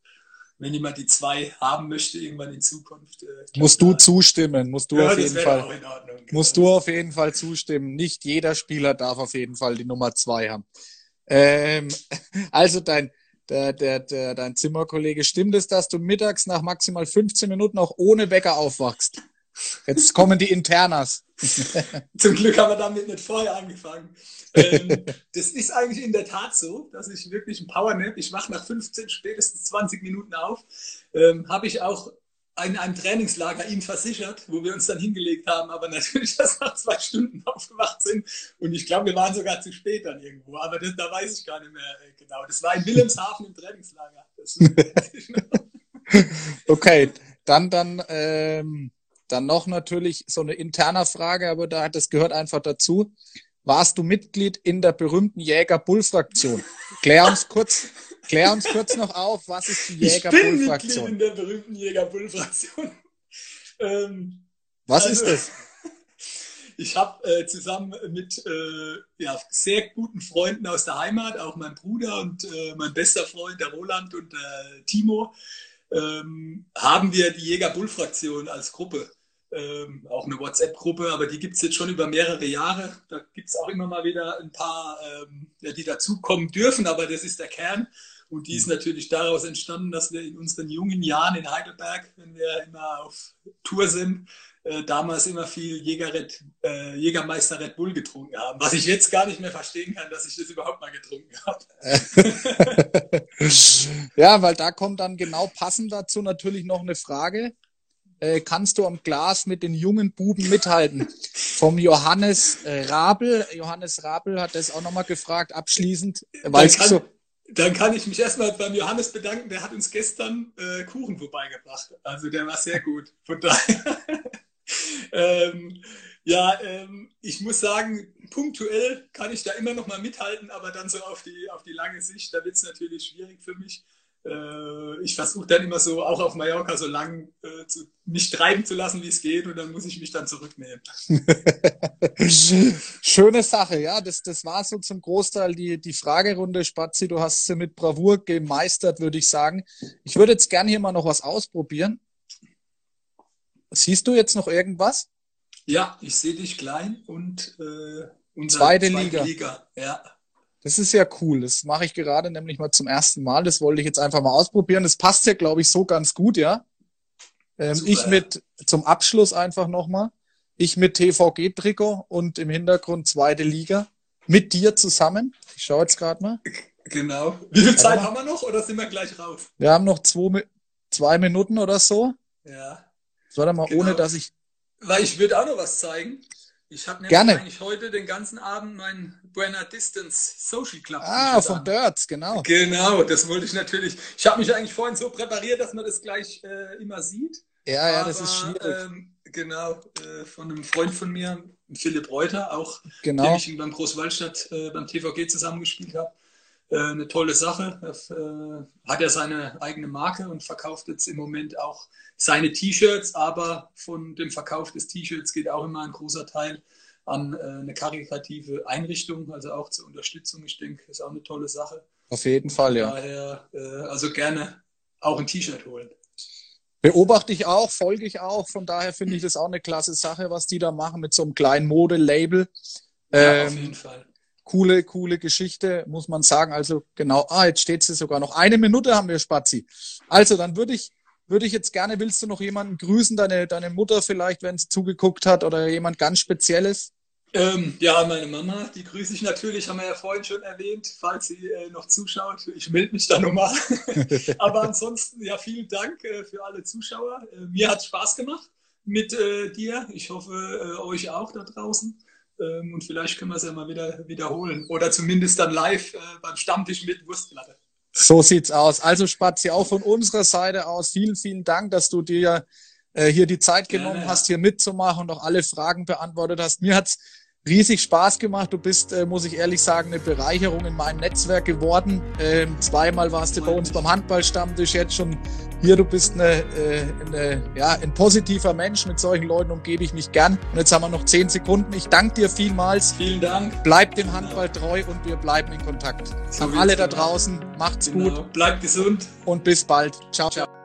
wenn jemand die zwei haben möchte irgendwann in Zukunft. Äh, musst du zustimmen, musst du ja, auf jeden Fall. Ordnung, musst du auf jeden Fall zustimmen. Nicht jeder Spieler darf auf jeden Fall die Nummer zwei haben. Ähm, also dein, der, der, der, dein Zimmerkollege, stimmt es, dass du mittags nach maximal 15 Minuten auch ohne Wecker aufwachst? Jetzt kommen die Internas. Zum Glück haben wir damit nicht vorher angefangen. Ähm, das ist eigentlich in der Tat so, dass ich wirklich ein Powernap, ich wache nach 15, spätestens 20 Minuten auf, ähm, habe ich auch in einem Trainingslager ihm versichert, wo wir uns dann hingelegt haben, aber natürlich erst nach zwei Stunden aufgewacht sind. Und ich glaube, wir waren sogar zu spät dann irgendwo. Aber das, da weiß ich gar nicht mehr äh, genau. Das war in Wilhelmshaven im Trainingslager. okay, dann, dann, ähm, dann noch natürlich so eine interne Frage, aber da, das gehört einfach dazu. Warst du Mitglied in der berühmten Jäger-Bull-Fraktion? Klär uns kurz, Klär uns kurz noch auf, was ist die Jäger-Bull-Fraktion? Ich bin Mitglied in der berühmten Jäger-Bull-Fraktion. Ähm, was also, ist das? Ich habe äh, zusammen mit äh, ja, sehr guten Freunden aus der Heimat, auch mein Bruder und äh, mein bester Freund, der Roland und der Timo, ähm, haben wir die Jäger-Bull-Fraktion als Gruppe ähm, auch eine WhatsApp-Gruppe, aber die gibt es jetzt schon über mehrere Jahre. Da gibt es auch immer mal wieder ein paar, ähm, die dazukommen dürfen, aber das ist der Kern. Und die ist mhm. natürlich daraus entstanden, dass wir in unseren jungen Jahren in Heidelberg, wenn wir immer auf Tour sind, äh, damals immer viel Jäger Red, äh, Jägermeister Red Bull getrunken haben. Was ich jetzt gar nicht mehr verstehen kann, dass ich das überhaupt mal getrunken habe. ja, weil da kommt dann genau passend dazu natürlich noch eine Frage äh, kannst du am Glas mit den jungen Buben mithalten. Vom Johannes äh, Rabel. Johannes Rabel hat das auch nochmal gefragt, abschließend. Weil dann, kann, so dann kann ich mich erstmal beim Johannes bedanken, der hat uns gestern äh, Kuchen vorbeigebracht. Also der war sehr gut. Von daher. ähm, ja, ähm, ich muss sagen, punktuell kann ich da immer noch mal mithalten, aber dann so auf die, auf die lange Sicht, da wird es natürlich schwierig für mich äh, ich versuche dann immer so, auch auf Mallorca, so lang äh, zu, mich treiben zu lassen, wie es geht, und dann muss ich mich dann zurücknehmen. Schöne Sache, ja. Das, das war so zum Großteil die, die Fragerunde. Spazi, du hast sie mit Bravour gemeistert, würde ich sagen. Ich würde jetzt gerne hier mal noch was ausprobieren. Siehst du jetzt noch irgendwas? Ja, ich sehe dich klein und äh, unsere zweite, zweite Liga. Liga. Ja. Das ist ja cool. Das mache ich gerade nämlich mal zum ersten Mal. Das wollte ich jetzt einfach mal ausprobieren. Das passt ja, glaube ich, so ganz gut, ja. Ähm, ich mit zum Abschluss einfach nochmal. Ich mit TVG-Trikot und im Hintergrund zweite Liga. Mit dir zusammen. Ich schaue jetzt gerade mal. Genau. Wie viel Zeit haben wir noch oder sind wir gleich raus? Wir haben noch zwei, zwei Minuten oder so. Ja. Warte mal, genau. ohne dass ich. Weil ich würde auch noch was zeigen. Ich habe nämlich Gerne. eigentlich heute den ganzen Abend meinen Buena Distance Social Club. Ah, von Birds, genau. Genau, das wollte ich natürlich. Ich habe mich eigentlich vorhin so präpariert, dass man das gleich äh, immer sieht. Ja, Aber, ja, das ist schwierig. Ähm, genau, äh, von einem Freund von mir, Philipp Reuter, auch, genau. dem ich beim Großwaldstadt äh, beim TVG zusammengespielt habe. Äh, eine tolle Sache. Er äh, hat ja seine eigene Marke und verkauft jetzt im Moment auch seine T-Shirts, aber von dem Verkauf des T-Shirts geht auch immer ein großer Teil an äh, eine karitative Einrichtung, also auch zur Unterstützung. Ich denke, ist auch eine tolle Sache. Auf jeden Fall, ja. Daher, also gerne auch ein T-Shirt holen. Beobachte ich auch, folge ich auch. Von daher finde ich das auch eine klasse Sache, was die da machen mit so einem kleinen Modelabel. Ja, ähm, auf jeden Fall coole, coole Geschichte, muss man sagen. Also genau, ah, jetzt steht sie sogar noch. Eine Minute haben wir, Spazi. Also dann würde ich, würde ich jetzt gerne, willst du noch jemanden grüßen, deine, deine Mutter vielleicht, wenn sie zugeguckt hat oder jemand ganz Spezielles? Ähm, ja, meine Mama, die grüße ich natürlich, haben wir ja vorhin schon erwähnt, falls sie äh, noch zuschaut. Ich melde mich da nochmal. Aber ansonsten, ja, vielen Dank äh, für alle Zuschauer. Äh, mir hat Spaß gemacht mit äh, dir. Ich hoffe, äh, euch auch da draußen. Ähm, und vielleicht können wir es ja mal wieder wiederholen. Oder zumindest dann live äh, beim Stammtisch mit Wurstplatte. So sieht's aus. Also Spazi, auch von unserer Seite aus vielen, vielen Dank, dass du dir äh, hier die Zeit genommen ja, hast, hier mitzumachen und auch alle Fragen beantwortet hast. Mir hat's riesig Spaß gemacht. Du bist, äh, muss ich ehrlich sagen, eine Bereicherung in meinem Netzwerk geworden. Ähm, zweimal warst du bei uns beim Handballstammtisch, jetzt schon hier. Du bist eine, äh, eine, ja, ein positiver Mensch. Mit solchen Leuten umgebe ich mich gern. Und jetzt haben wir noch zehn Sekunden. Ich danke dir vielmals. Vielen Dank. Bleibt dem Handball treu und wir bleiben in Kontakt. So An alle da draußen, macht's genau. gut. Bleibt gesund. Und bis bald. Ciao, ciao.